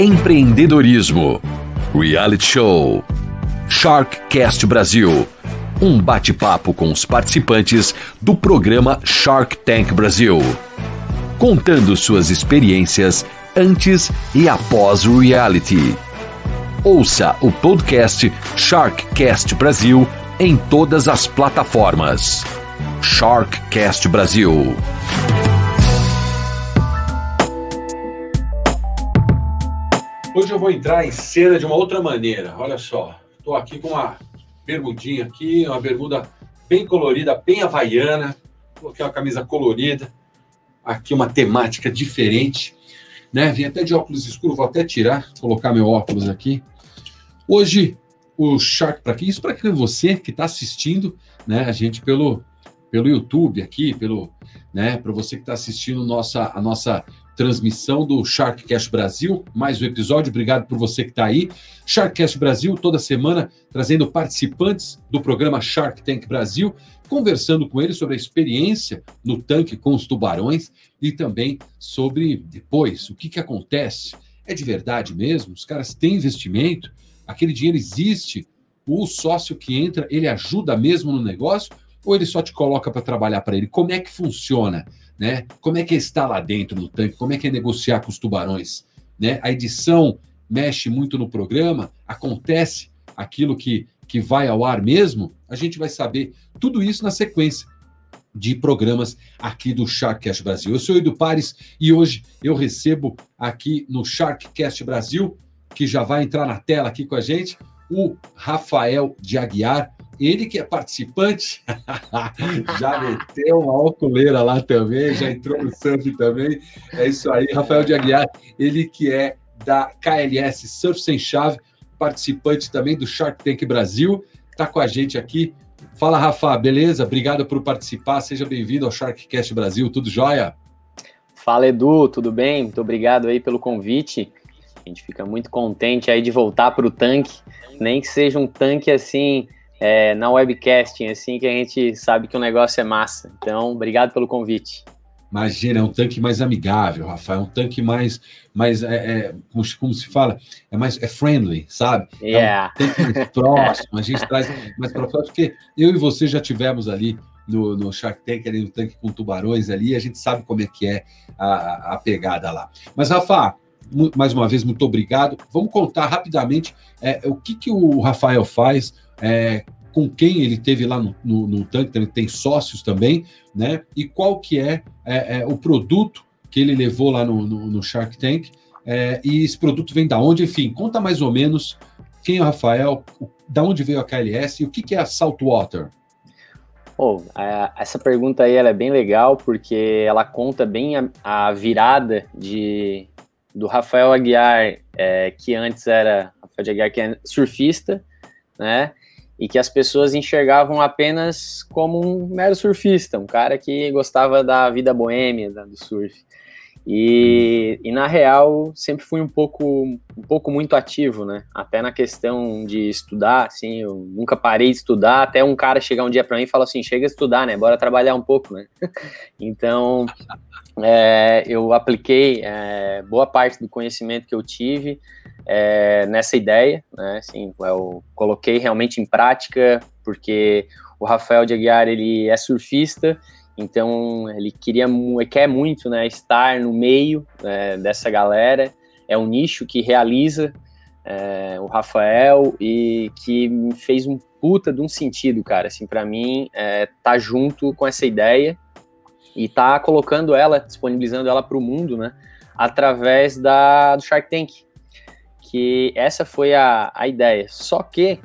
empreendedorismo, reality show, Sharkcast Brasil. Um bate-papo com os participantes do programa Shark Tank Brasil, contando suas experiências antes e após o reality. Ouça o podcast Sharkcast Brasil em todas as plataformas. Sharkcast Brasil. Hoje eu vou entrar em cena de uma outra maneira. Olha só, estou aqui com uma bermudinha aqui, uma bermuda bem colorida, bem havaiana. Coloquei uma camisa colorida. Aqui uma temática diferente, né? Vim até de óculos escuros, vou até tirar, colocar meu óculos aqui. Hoje o Shark para quê? Isso para você que está assistindo, né? A gente pelo pelo YouTube aqui, pelo, né? Para você que está assistindo nossa a nossa transmissão do Sharkcast Brasil, mais um episódio. Obrigado por você que está aí. Sharkcast Brasil, toda semana, trazendo participantes do programa Shark Tank Brasil, conversando com eles sobre a experiência no tanque com os tubarões e também sobre depois, o que, que acontece. É de verdade mesmo? Os caras têm investimento? Aquele dinheiro existe? O sócio que entra, ele ajuda mesmo no negócio? Ou ele só te coloca para trabalhar para ele? Como é que funciona? Né? Como é que é estar lá dentro no tanque? Como é que é negociar com os tubarões? Né? A edição mexe muito no programa, acontece aquilo que, que vai ao ar mesmo, a gente vai saber tudo isso na sequência de programas aqui do Sharkcast Brasil. Eu sou Edu Pares e hoje eu recebo aqui no Sharkcast Brasil, que já vai entrar na tela aqui com a gente, o Rafael de Aguiar, ele que é participante, já meteu uma alcooleira lá também, já entrou no surf também. É isso aí, Rafael de Aguiar, ele que é da KLS Surf Sem Chave, participante também do Shark Tank Brasil, está com a gente aqui. Fala, Rafa, beleza? Obrigado por participar, seja bem-vindo ao Sharkcast Brasil, tudo jóia? Fala, Edu, tudo bem? Muito obrigado aí pelo convite. A gente fica muito contente aí de voltar para o tanque, nem que seja um tanque assim é, na webcasting, assim, que a gente sabe que o negócio é massa. Então, obrigado pelo convite. Imagina, é um tanque mais amigável, Rafael, é um tanque mais, mais é, é, como, como, se fala, é mais é friendly, sabe? Yeah. É um tanque mais próximo, a gente traz mais para próximo, porque eu e você já tivemos ali no, no Shark Tank, ali no tanque com tubarões ali, a gente sabe como é que é a, a pegada lá. Mas, Rafa, mais uma vez, muito obrigado. Vamos contar rapidamente é, o que, que o Rafael faz, é, com quem ele teve lá no, no, no tanque, ele tem sócios também, né? E qual que é, é, é o produto que ele levou lá no, no, Shark Tank, é, e esse produto vem da onde? Enfim, conta mais ou menos quem é o Rafael, da onde veio a KLS e o que, que é a Saltwater. Oh, essa pergunta aí é bem legal porque ela conta bem a, a virada de, do Rafael Aguiar, é, que antes era Rafael Aguiar, que é surfista, né? E que as pessoas enxergavam apenas como um mero surfista, um cara que gostava da vida boêmia do surf. E, e, na real sempre fui um pouco um pouco muito ativo, né? Até na questão de estudar, assim, eu nunca parei de estudar, até um cara chegar um dia para mim e falar assim, chega a estudar, né? Bora trabalhar um pouco, né? então é, eu apliquei é, boa parte do conhecimento que eu tive é, nessa ideia, né? Assim, eu coloquei realmente em prática, porque o Rafael de Aguiar ele é surfista então ele queria, quer muito, né, estar no meio é, dessa galera. É um nicho que realiza é, o Rafael e que me fez um puta de um sentido, cara. Assim, para mim, é, tá junto com essa ideia e tá colocando ela, disponibilizando ela para o mundo, né, através da do Shark Tank. Que essa foi a, a ideia. Só que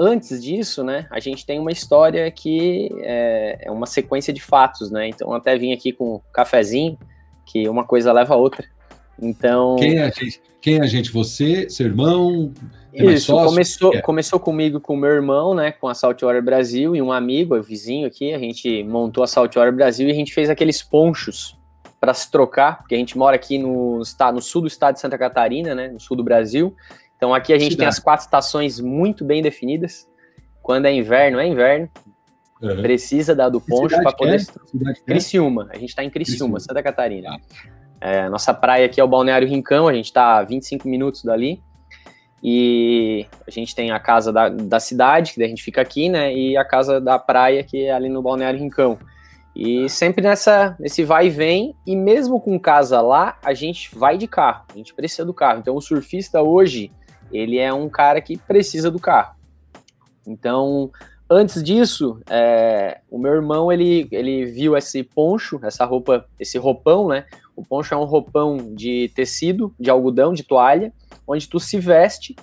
antes disso, né, a gente tem uma história que é, é, uma sequência de fatos, né? Então até vim aqui com um cafezinho, que uma coisa leva a outra. Então. Quem é a gente? Quem é a gente? Você, seu irmão? Isso, começou, é. começou comigo com meu irmão, né, com a Saltwater Brasil e um amigo, o vizinho aqui, a gente montou a Saltwater Brasil e a gente fez aqueles ponchos para se trocar, porque a gente mora aqui no, no sul do estado de Santa Catarina, né, no sul do Brasil, então aqui a gente Cidade. tem as quatro estações muito bem definidas. Quando é inverno, é inverno. Uhum. Precisa dar do poncho para poder. É? Criciúma. A gente está em Criciúma, Criciúma, Santa Catarina. É, nossa praia aqui é o Balneário Rincão, a gente está a 25 minutos dali. E a gente tem a casa da, da cidade, que a gente fica aqui, né? E a casa da praia, que é ali no Balneário Rincão. E sempre nessa, nesse vai e vem, e mesmo com casa lá, a gente vai de carro, a gente precisa do carro. Então o surfista hoje, ele é um cara que precisa do carro. Então, antes disso, é, o meu irmão, ele, ele viu esse poncho, essa roupa, esse roupão, né? O poncho é um roupão de tecido, de algodão, de toalha, onde tu se veste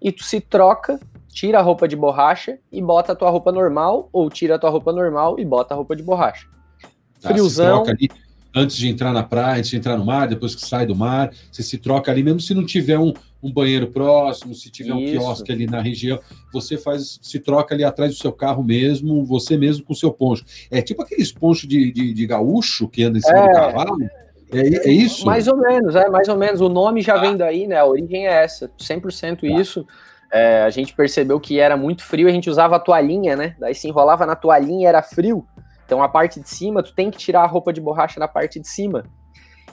e tu se troca, tira a roupa de borracha e bota a tua roupa normal, ou tira a tua roupa normal e bota a roupa de borracha. Tá, Friozão. Ali, antes de entrar na praia, antes de entrar no mar, depois que sai do mar, você se troca ali, mesmo se não tiver um, um banheiro próximo, se tiver Isso. um quiosque ali na região, você faz, se troca ali atrás do seu carro mesmo, você mesmo com o seu poncho. É tipo aqueles ponchos de, de, de gaúcho que anda em cima é, do cavalo. É, é, isso? Mais ou menos, é mais ou menos. O nome já ah. vem daí, né? A origem é essa, 100% tá. isso. É, a gente percebeu que era muito frio, a gente usava a toalhinha, né? Daí se enrolava na toalhinha e era frio. Então a parte de cima, tu tem que tirar a roupa de borracha na parte de cima.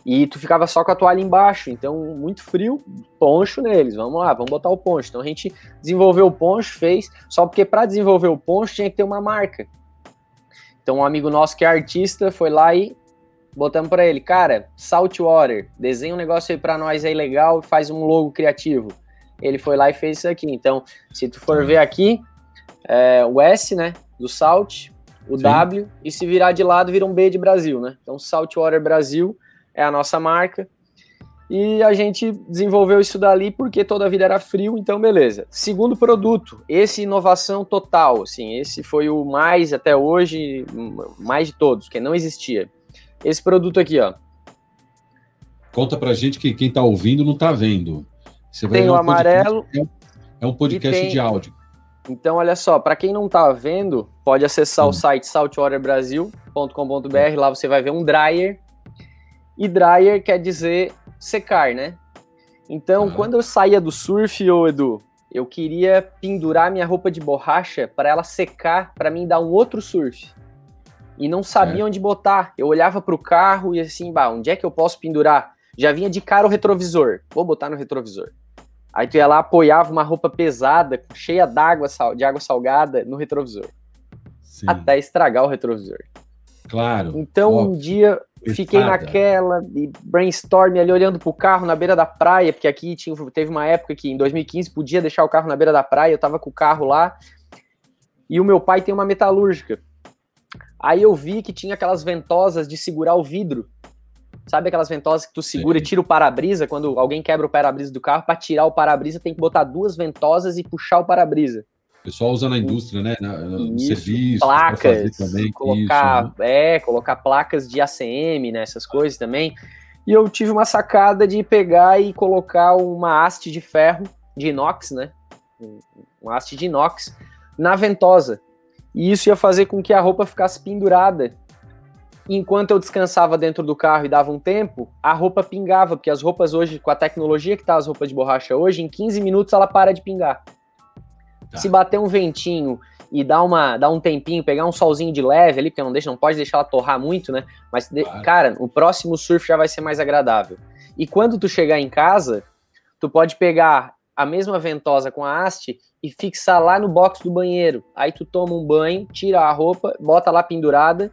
E tu ficava só com a toalha embaixo, então muito frio, poncho neles. Vamos lá, vamos botar o poncho. Então a gente desenvolveu o poncho, fez, só porque para desenvolver o poncho tinha que ter uma marca. Então um amigo nosso que é artista foi lá e botamos para ele, cara, Saltwater, desenha um negócio aí para nós aí legal, faz um logo criativo. Ele foi lá e fez isso aqui. Então, se tu for ver aqui, é, o S, né, do Salt, o Sim. W, e se virar de lado, vira um B de Brasil, né? Então, Saltwater Brasil é a nossa marca. E a gente desenvolveu isso dali porque toda a vida era frio, então beleza. Segundo produto, esse inovação total, assim, esse foi o mais até hoje, mais de todos, que não existia. Esse produto aqui, ó. Conta pra gente que quem tá ouvindo não tá vendo. Você tem o amarelo. Podcast, é um podcast tem... de áudio. Então, olha só, para quem não tá vendo, pode acessar hum. o site saltwaterbrasil.com.br, lá você vai ver um dryer. E dryer quer dizer secar, né? Então, quando eu saía do surf, ô Edu, eu queria pendurar minha roupa de borracha para ela secar, para mim dar um outro surf e não sabia é. onde botar. Eu olhava para o carro e assim, bah, onde é que eu posso pendurar? Já vinha de cara o retrovisor. Vou botar no retrovisor. Aí tu ia lá, apoiava uma roupa pesada, cheia d'água, de água salgada no retrovisor. Sim. Até estragar o retrovisor. Claro. Então óbvio. um dia. Fiquei naquela e brainstorm ali olhando pro carro na beira da praia, porque aqui tinha, teve uma época que em 2015 podia deixar o carro na beira da praia, eu tava com o carro lá. E o meu pai tem uma metalúrgica. Aí eu vi que tinha aquelas ventosas de segurar o vidro. Sabe aquelas ventosas que tu segura Sim. e tira o para-brisa quando alguém quebra o para-brisa do carro? Para tirar o para-brisa tem que botar duas ventosas e puxar o para-brisa. O pessoal usa na indústria, né? no isso, serviço, placas, também, colocar, isso, né? é, colocar placas de ACM, né? Essas coisas também. E eu tive uma sacada de pegar e colocar uma haste de ferro de inox, né? Uma haste de inox na ventosa. E isso ia fazer com que a roupa ficasse pendurada. Enquanto eu descansava dentro do carro e dava um tempo, a roupa pingava, porque as roupas hoje, com a tecnologia que tá as roupas de borracha hoje, em 15 minutos ela para de pingar. Tá. Se bater um ventinho e dar, uma, dar um tempinho, pegar um solzinho de leve ali, porque não deixa, não pode deixar ela torrar muito, né? Mas, claro. cara, o próximo surf já vai ser mais agradável. E quando tu chegar em casa, tu pode pegar a mesma ventosa com a haste e fixar lá no box do banheiro. Aí tu toma um banho, tira a roupa, bota lá pendurada.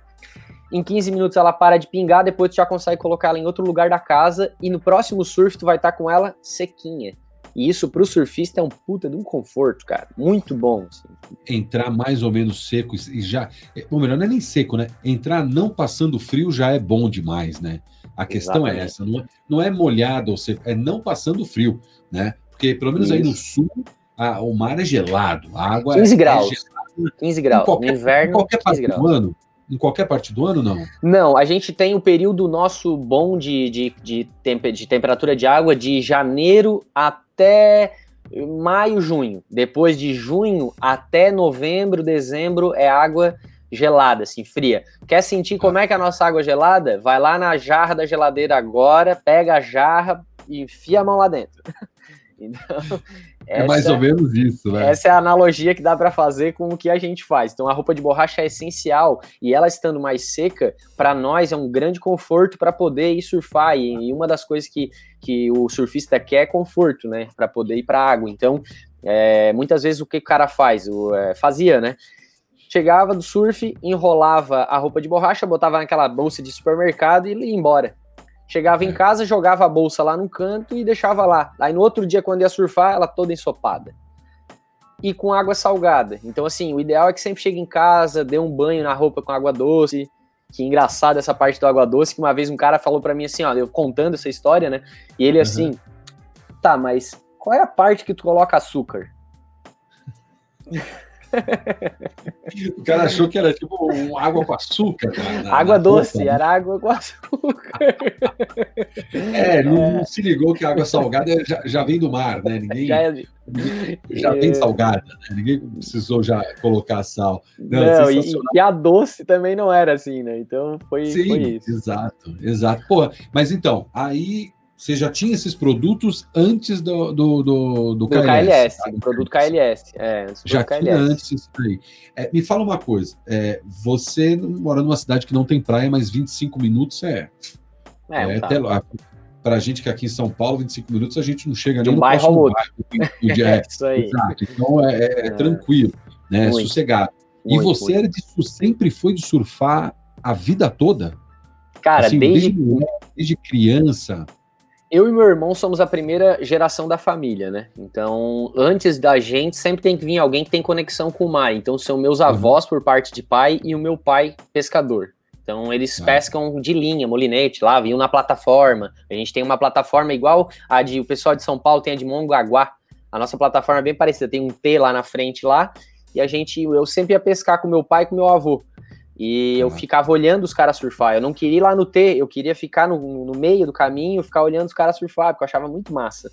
Em 15 minutos ela para de pingar, depois tu já consegue colocar ela em outro lugar da casa e no próximo surf tu vai estar tá com ela sequinha. E isso pro surfista é um puta de um conforto, cara. Muito bom. Assim. Entrar mais ou menos seco e já. Ou melhor, não é nem seco, né? Entrar não passando frio já é bom demais, né? A questão é Exatamente. é essa, não é, não é molhado ou seco, é não passando frio, né? Porque pelo menos isso. aí no sul a, o mar é gelado, a água 15 é, graus. É gelada. 15 graus. Em qualquer, no inverno, em qualquer parte graus. do ano. Em qualquer parte do ano, não? Não, a gente tem o um período nosso bom de, de, de, temp de temperatura de água de janeiro até maio, junho. Depois de junho até novembro, dezembro é água gelada, assim, fria. Quer sentir como é que é a nossa água é gelada? Vai lá na jarra da geladeira agora, pega a jarra e enfia a mão lá dentro. Então, é mais ou menos isso, né? Essa é a analogia que dá para fazer com o que a gente faz. Então, a roupa de borracha é essencial e ela estando mais seca, para nós é um grande conforto para poder ir surfar. E, uma das coisas que, que o surfista quer é conforto, né? Para poder ir para água. Então, é, muitas vezes o que o cara faz? O, é, fazia, né? Chegava do surf, enrolava a roupa de borracha, botava naquela bolsa de supermercado e ia embora. Chegava em é. casa, jogava a bolsa lá no canto e deixava lá. Aí no outro dia, quando ia surfar, ela toda ensopada. E com água salgada. Então, assim, o ideal é que sempre chegue em casa, dê um banho na roupa com água doce. Que engraçado essa parte do água doce, que uma vez um cara falou para mim assim, ó, eu contando essa história, né? E ele assim, uhum. tá, mas qual é a parte que tu coloca açúcar? o cara achou que era tipo um água com açúcar. Na, na, água na doce, né? era água com açúcar. É, não, é. não, se ligou que a água salgada já, já vem do mar, né? Ninguém já, é... já vem salgada, né? Ninguém precisou já colocar sal. Não, não e, e, a doce também não era assim, né? Então foi, Sim, foi isso. Exato, exato. Pô, mas então, aí você já tinha esses produtos antes do, do, do, do, KLS. KLS tá? produto KLS. É, já KLS. tinha antes isso aí. É, me fala uma coisa, é, você mora numa cidade que não tem praia, mas 25 minutos é... É, é até lá. Para a gente que é aqui em São Paulo, 25 minutos, a gente não chega de um nem bairro no bairro. é, isso aí. Exato. Então é, é, é tranquilo, né? Muito. sossegado. Muito, e você era de, sempre foi de surfar a vida toda? Cara, assim, desde... desde, desde criança eu e meu irmão somos a primeira geração da família, né? Então, antes da gente, sempre tem que vir alguém que tem conexão com o mar. Então, são meus uhum. avós por parte de pai e o meu pai pescador. Então, eles ah. pescam de linha, molinete, lá, vinham na plataforma. A gente tem uma plataforma igual a de o pessoal de São Paulo tem a de Mongaguá. A nossa plataforma é bem parecida, tem um T lá na frente lá. E a gente, eu sempre ia pescar com meu pai e com meu avô. E eu ficava olhando os caras surfar. Eu não queria ir lá no T, eu queria ficar no, no meio do caminho, ficar olhando os caras surfar, porque eu achava muito massa.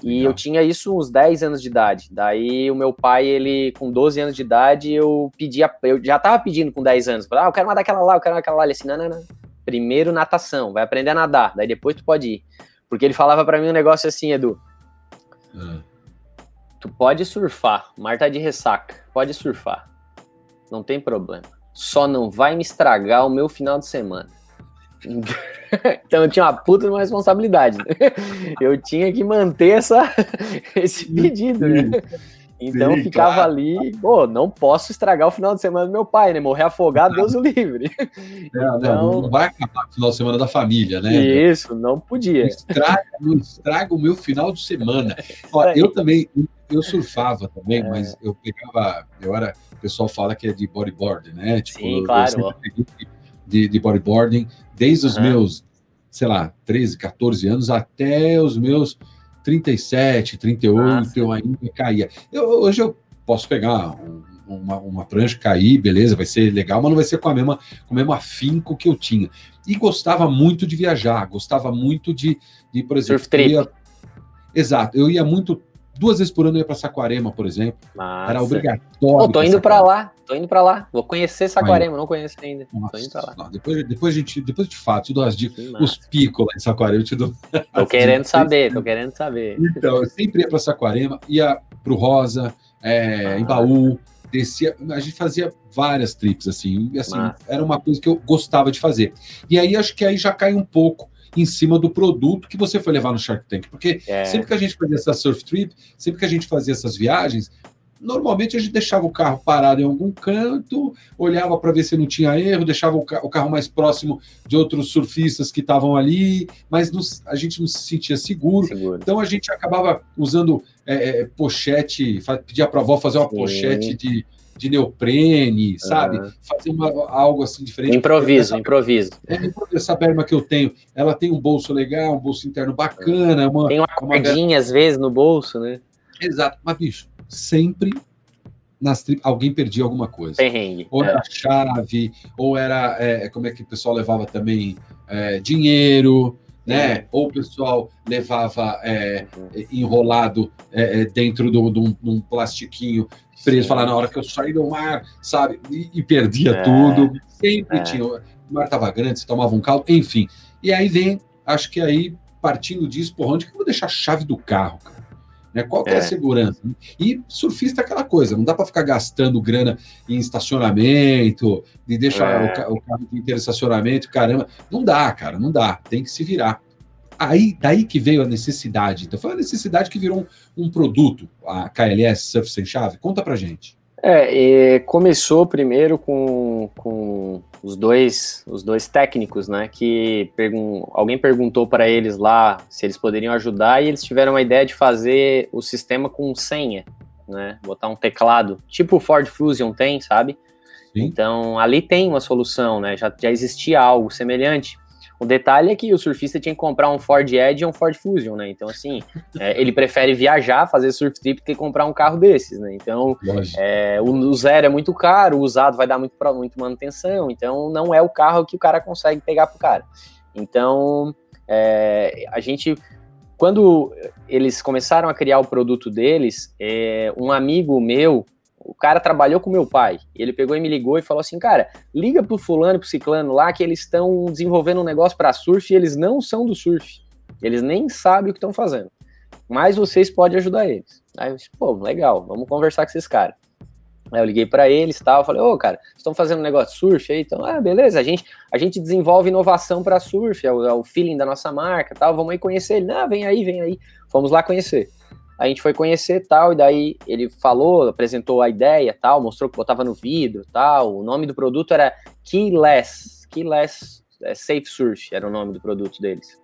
E Legal. eu tinha isso uns 10 anos de idade. Daí o meu pai, ele, com 12 anos de idade, eu pedia, eu já tava pedindo com 10 anos, ah, eu quero mandar aquela lá, eu quero aquela lá. Ele assim, não, não, não. Primeiro natação, vai aprender a nadar, daí depois tu pode ir. Porque ele falava para mim um negócio assim, Edu. Hum. Tu pode surfar, mar tá de ressaca, pode surfar. Não tem problema só não vai me estragar o meu final de semana. então eu tinha uma puta uma responsabilidade. Eu tinha que manter essa, esse pedido, né? Então Sim, ficava claro. ali, pô, não posso estragar o final de semana do meu pai, né? Morrer afogado, Deus o livre. Não, então, não, vai acabar o final de semana da família, né? Isso, não podia. Não estraga, não estraga o meu final de semana. Ó, eu também, eu surfava também, é. mas eu pegava, eu era o pessoal fala que é de bodyboard, né? Tipo, Sim, claro. De, de bodyboarding desde os uhum. meus, sei lá, 13, 14 anos até os meus 37, 38, Nossa. eu ainda caía. Eu, hoje eu posso pegar um, uma, uma prancha, cair, beleza, vai ser legal, mas não vai ser com, a mesma, com o mesmo afinco que eu tinha. E gostava muito de viajar, gostava muito de, de por exemplo... Surf trip. Ia, exato, eu ia muito duas vezes por ano eu ia para Saquarema, por exemplo. Massa. Era obrigatório. Oh, tô indo para lá, tô indo para lá. Vou conhecer Saquarema, não conheço ainda. Nossa, tô indo para lá. Não, depois, depois a gente, depois eu te falo, te dou as dicas, os picos lá em Saquarema, eu te dou. Tô querendo saber, tô querendo saber. Então, eu sempre ia para Saquarema, ia pro Rosa, é, ah. em Baú, descia, a gente fazia várias trips assim, e assim, Massa. era uma coisa que eu gostava de fazer. E aí acho que aí já cai um pouco em cima do produto que você foi levar no Shark Tank. Porque é. sempre que a gente fazia essa surf trip, sempre que a gente fazia essas viagens, normalmente a gente deixava o carro parado em algum canto, olhava para ver se não tinha erro, deixava o, carro mais próximo de outros surfistas que estavam ali, mas a gente não se sentia seguro. seguro. Então a gente acabava usando é, é, pochete, pedia para a avó fazer uma Sim. pochete de de neoprene, sabe? Uhum. Fazer uma, algo assim diferente. Improviso, essa, improviso. É, essa berma que eu tenho, ela tem um bolso legal, um bolso interno bacana. Uma, tem uma cordinha às vezes no bolso, né? Exato, mas bicho, sempre nas tri... alguém perdia alguma coisa. Perrengue. Ou era é. chave, ou era, é, como é que o pessoal levava também, é, dinheiro, né? Ou o pessoal levava é, enrolado é, é dentro de um plastiquinho preso, falar na hora que eu saí do mar, sabe? E, e perdia é, tudo. Sempre é. tinha. O mar estava grande, você tomava um caldo, enfim. E aí vem, acho que aí, partindo disso, porra, onde que eu vou deixar a chave do carro, cara? Né? Qual que é, é a segurança? E surfista é aquela coisa, não dá para ficar gastando grana em estacionamento, de deixar é. o, o carro inteiro estacionamento, caramba. Não dá, cara, não dá. Tem que se virar. Aí, daí que veio a necessidade. Então, foi a necessidade que virou um, um produto, a KLS Surf Sem Chave. Conta pra gente. É, começou primeiro com, com os dois os dois técnicos, né? Que pergun alguém perguntou para eles lá se eles poderiam ajudar e eles tiveram a ideia de fazer o sistema com senha, né? Botar um teclado, tipo o Ford Fusion tem, sabe? Sim. Então ali tem uma solução, né? Já, já existia algo semelhante. O detalhe é que o surfista tinha que comprar um Ford Edge e um Ford Fusion, né? Então, assim, é, ele prefere viajar, fazer surf trip, do que comprar um carro desses, né? Então, é, o, o, zero é muito caro, o usado vai dar muito, muito manutenção, então não é o carro que o cara consegue pegar pro cara. Então, é, a gente quando eles começaram a criar o produto deles, é, um amigo meu, o cara trabalhou com meu pai. Ele pegou e me ligou e falou assim: cara, liga pro fulano, pro ciclano lá, que eles estão desenvolvendo um negócio para surf e eles não são do surf. Eles nem sabem o que estão fazendo. Mas vocês podem ajudar eles. Aí eu disse, pô, legal, vamos conversar com esses caras. Aí eu liguei para eles e tal, falei, ô, cara, estão fazendo um negócio de surf aí? Então, ah, beleza, a gente, a gente desenvolve inovação para surf, é o, é o, feeling da nossa marca tal, vamos aí conhecer ele. Não, vem aí, vem aí. Fomos lá conhecer a gente foi conhecer tal, e daí ele falou, apresentou a ideia tal, mostrou que botava no vidro tal. O nome do produto era Keyless, Keyless é, Safe Surf, era o nome do produto deles.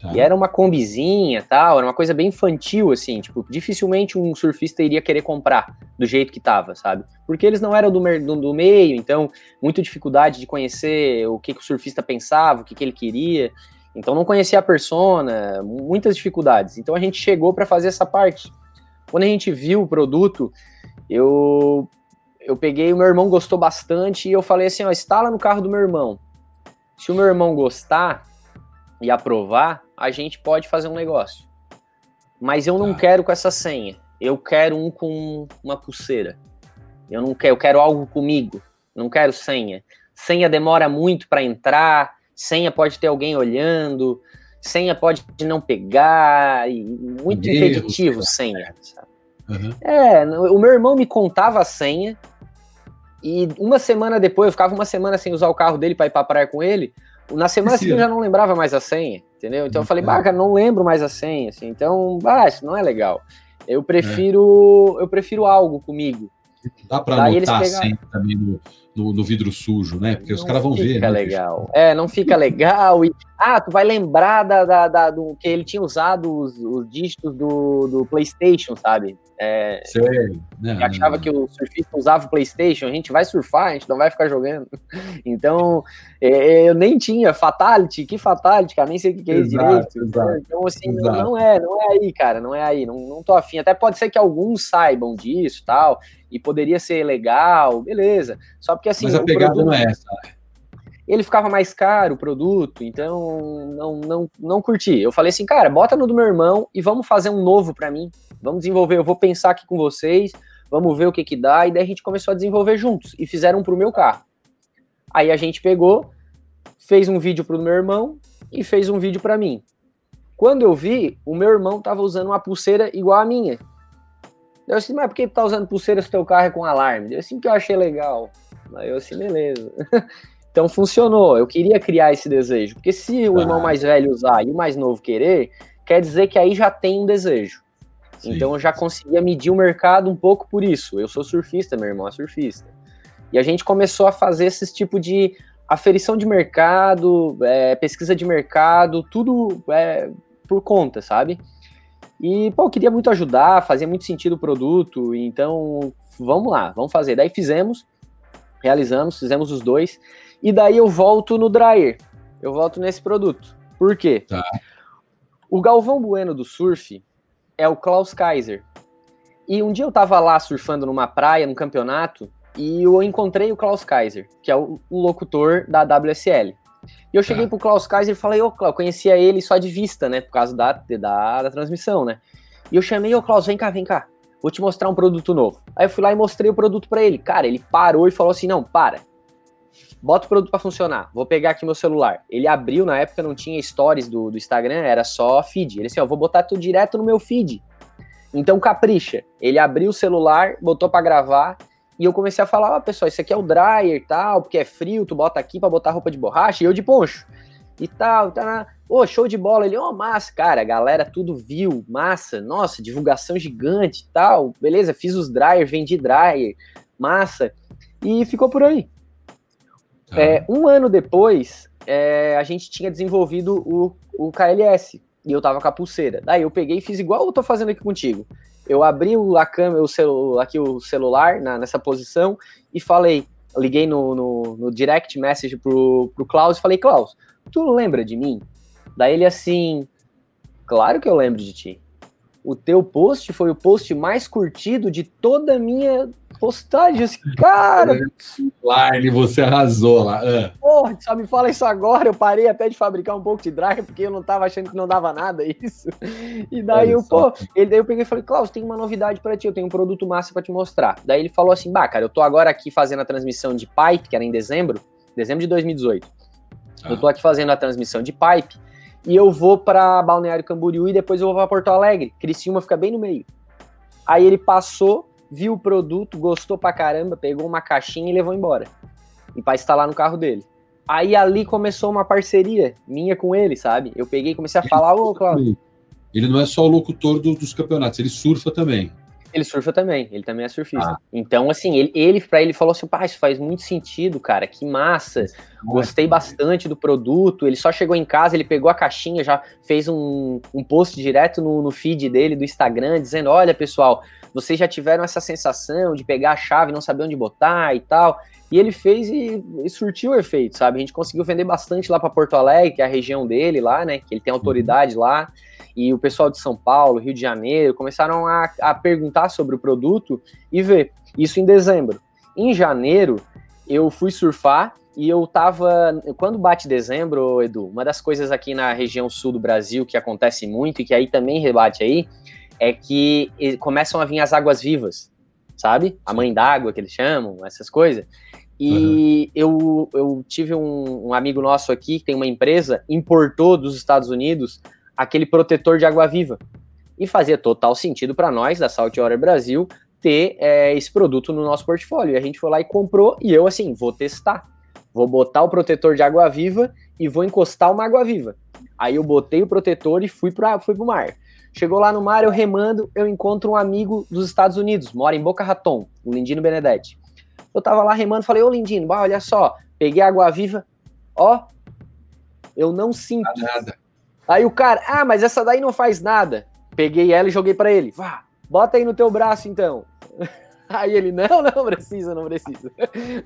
Tá. E era uma combizinha tal, era uma coisa bem infantil, assim, tipo, dificilmente um surfista iria querer comprar do jeito que tava, sabe? Porque eles não eram do, do, do meio, então, muita dificuldade de conhecer o que, que o surfista pensava, o que, que ele queria. Então não conhecia a persona, muitas dificuldades. Então a gente chegou para fazer essa parte. Quando a gente viu o produto, eu eu peguei, o meu irmão gostou bastante e eu falei assim, ó, instala no carro do meu irmão. Se o meu irmão gostar e aprovar, a gente pode fazer um negócio. Mas eu não tá. quero com essa senha. Eu quero um com uma pulseira. Eu não quero, eu quero algo comigo. Não quero senha. Senha demora muito para entrar senha pode ter alguém olhando, senha pode não pegar, e muito Deus impeditivo senha. Uhum. É, o meu irmão me contava a senha, e uma semana depois, eu ficava uma semana sem usar o carro dele para ir pra praia com ele, na semana seguinte eu já não lembrava mais a senha, entendeu? Então eu falei, bah, cara, não lembro mais a senha, assim, então, bah, isso não é legal. Eu prefiro, é. eu prefiro algo comigo. Dá para anotar pegar... sempre também no, no, no, vidro sujo, né? Porque não os caras vão ver. Não fica né, legal. É, não fica legal. E, ah, tu vai lembrar da, da, da, do que ele tinha usado os, os dígitos do, do PlayStation, sabe? É, Sei. Não, achava não. que o surfista usava o PlayStation, a gente vai surfar, a gente não vai ficar jogando. Então, é, eu nem tinha Fatality, que Fatality, cara, nem sei o que, que é isso direito. Exato, então, assim, exato. não é, não é aí, cara, não é aí, não, não tô afim. Até pode ser que alguns saibam disso tal, e poderia ser legal, beleza. Só porque assim. Mas a pegada produto, não é essa. Né? Ele ficava mais caro o produto, então não, não, não curti. Eu falei assim, cara, bota no do meu irmão e vamos fazer um novo para mim. Vamos desenvolver, eu vou pensar aqui com vocês, vamos ver o que que dá. E daí a gente começou a desenvolver juntos e fizeram um pro meu carro. Aí a gente pegou, fez um vídeo pro meu irmão e fez um vídeo para mim. Quando eu vi, o meu irmão tava usando uma pulseira igual a minha. Eu assim, mas por que tu tá usando pulseira se teu carro é com alarme? Eu assim que eu achei legal. Aí eu assim, beleza. então funcionou. Eu queria criar esse desejo. Porque se o irmão mais velho usar e o mais novo querer, quer dizer que aí já tem um desejo. Sim. Então eu já conseguia medir o mercado um pouco por isso. Eu sou surfista, meu irmão é surfista. E a gente começou a fazer esse tipo de aferição de mercado, é, pesquisa de mercado, tudo é, por conta, sabe? E, pô, eu queria muito ajudar, fazia muito sentido o produto, então vamos lá, vamos fazer. Daí fizemos, realizamos, fizemos os dois, e daí eu volto no dryer, eu volto nesse produto. Por quê? Tá. O Galvão Bueno do surf é o Klaus Kaiser. E um dia eu tava lá surfando numa praia, num campeonato, e eu encontrei o Klaus Kaiser, que é o, o locutor da WSL. E eu cheguei tá. pro Klaus Kaiser e falei, ô, Klaus, conhecia ele só de vista, né? Por causa da, da, da transmissão, né? E eu chamei, ô, Klaus, vem cá, vem cá. Vou te mostrar um produto novo. Aí eu fui lá e mostrei o produto para ele. Cara, ele parou e falou assim: não, para. Bota o produto para funcionar. Vou pegar aqui meu celular. Ele abriu, na época não tinha stories do, do Instagram, era só feed. Ele assim, ó, vou botar tudo direto no meu feed. Então capricha. Ele abriu o celular, botou para gravar e eu comecei a falar, ó, oh, pessoal, isso aqui é o dryer tal, porque é frio, tu bota aqui para botar roupa de borracha, e eu de poncho. E tal, tá, ô, oh, show de bola. Ele, ó, oh, massa, cara, a galera tudo viu, massa, nossa, divulgação gigante e tal, beleza, fiz os dryer, vendi dryer, massa, e ficou por aí. Ah. É, um ano depois, é, a gente tinha desenvolvido o, o KLS, e eu tava com a pulseira. Daí eu peguei e fiz igual eu tô fazendo aqui contigo. Eu abri a câmera, o celu, aqui o celular na, nessa posição e falei, liguei no, no, no, direct message pro, pro Klaus e falei, Klaus, tu lembra de mim? Daí ele assim, claro que eu lembro de ti o teu post foi o post mais curtido de toda a minha postagem. Assim, cara. Line, você arrasou lá. Uh. Porra, só me fala isso agora. Eu parei até de fabricar um pouco de drive, porque eu não tava achando que não dava nada isso. E daí eu, pô, ele, daí eu peguei e falei, Klaus, tem uma novidade para ti, eu tenho um produto massa para te mostrar. Daí ele falou assim: bah, cara, eu tô agora aqui fazendo a transmissão de Pipe, que era em dezembro, dezembro de 2018. Ah. Eu tô aqui fazendo a transmissão de Pipe e eu vou para Balneário Camboriú e depois eu vou para Porto Alegre. Criciúma fica bem no meio. Aí ele passou, viu o produto, gostou pra caramba, pegou uma caixinha e levou embora. E para instalar no carro dele. Aí ali começou uma parceria minha com ele, sabe? Eu peguei e comecei a falar, ô, Cláudio. Ele não é só o locutor do, dos campeonatos, ele surfa também. Ele surfa também, ele também é surfista. Ah. Então, assim, ele, ele para ele falou assim: pá, isso faz muito sentido, cara, que massa. Gostei bastante do produto. Ele só chegou em casa, ele pegou a caixinha, já fez um, um post direto no, no feed dele do Instagram, dizendo: olha, pessoal, vocês já tiveram essa sensação de pegar a chave e não saber onde botar e tal. E ele fez e, e surtiu o efeito, sabe? A gente conseguiu vender bastante lá para Porto Alegre, que é a região dele lá, né? Que ele tem autoridade uhum. lá e o pessoal de São Paulo, Rio de Janeiro, começaram a, a perguntar sobre o produto e ver. Isso em dezembro. Em janeiro, eu fui surfar e eu tava. Quando bate dezembro, Edu, uma das coisas aqui na região sul do Brasil que acontece muito e que aí também rebate aí, é que começam a vir as águas vivas, sabe? A mãe d'água que eles chamam, essas coisas. E uhum. eu, eu tive um, um, amigo nosso aqui que tem uma empresa, importou dos Estados Unidos aquele protetor de água-viva. E fazia total sentido para nós, da Saltwater Brasil, ter é, esse produto no nosso portfólio. E a gente foi lá e comprou, e eu, assim, vou testar. Vou botar o protetor de água-viva e vou encostar uma água-viva. Aí eu botei o protetor e fui para fui pro mar. Chegou lá no mar, eu remando, eu encontro um amigo dos Estados Unidos, mora em Boca Raton, o Lindino Benedetti. Eu tava lá remando, falei, ô Lindino, olha só, peguei água viva, ó, eu não sinto. Nada. Aí o cara, ah, mas essa daí não faz nada. Peguei ela e joguei para ele. Vá, bota aí no teu braço então. Aí ele, não, não precisa, não precisa.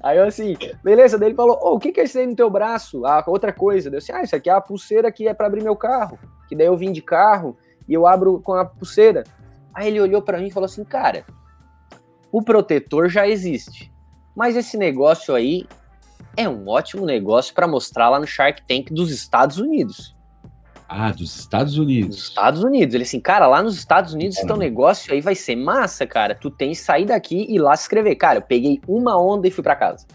Aí eu assim, beleza, daí ele falou, oh, o que que é isso aí no teu braço? Ah, outra coisa. Eu assim, ah, isso aqui é a pulseira que é para abrir meu carro. Que daí eu vim de carro e eu abro com a pulseira. Aí ele olhou para mim e falou assim, cara, o protetor já existe. Mas esse negócio aí é um ótimo negócio para mostrar lá no Shark Tank dos Estados Unidos. Ah, dos Estados Unidos. Dos Estados Unidos. Ele assim, cara, lá nos Estados Unidos tem um negócio aí, vai ser massa, cara. Tu tem que sair daqui e lá se escrever. Cara, eu peguei uma onda e fui para casa.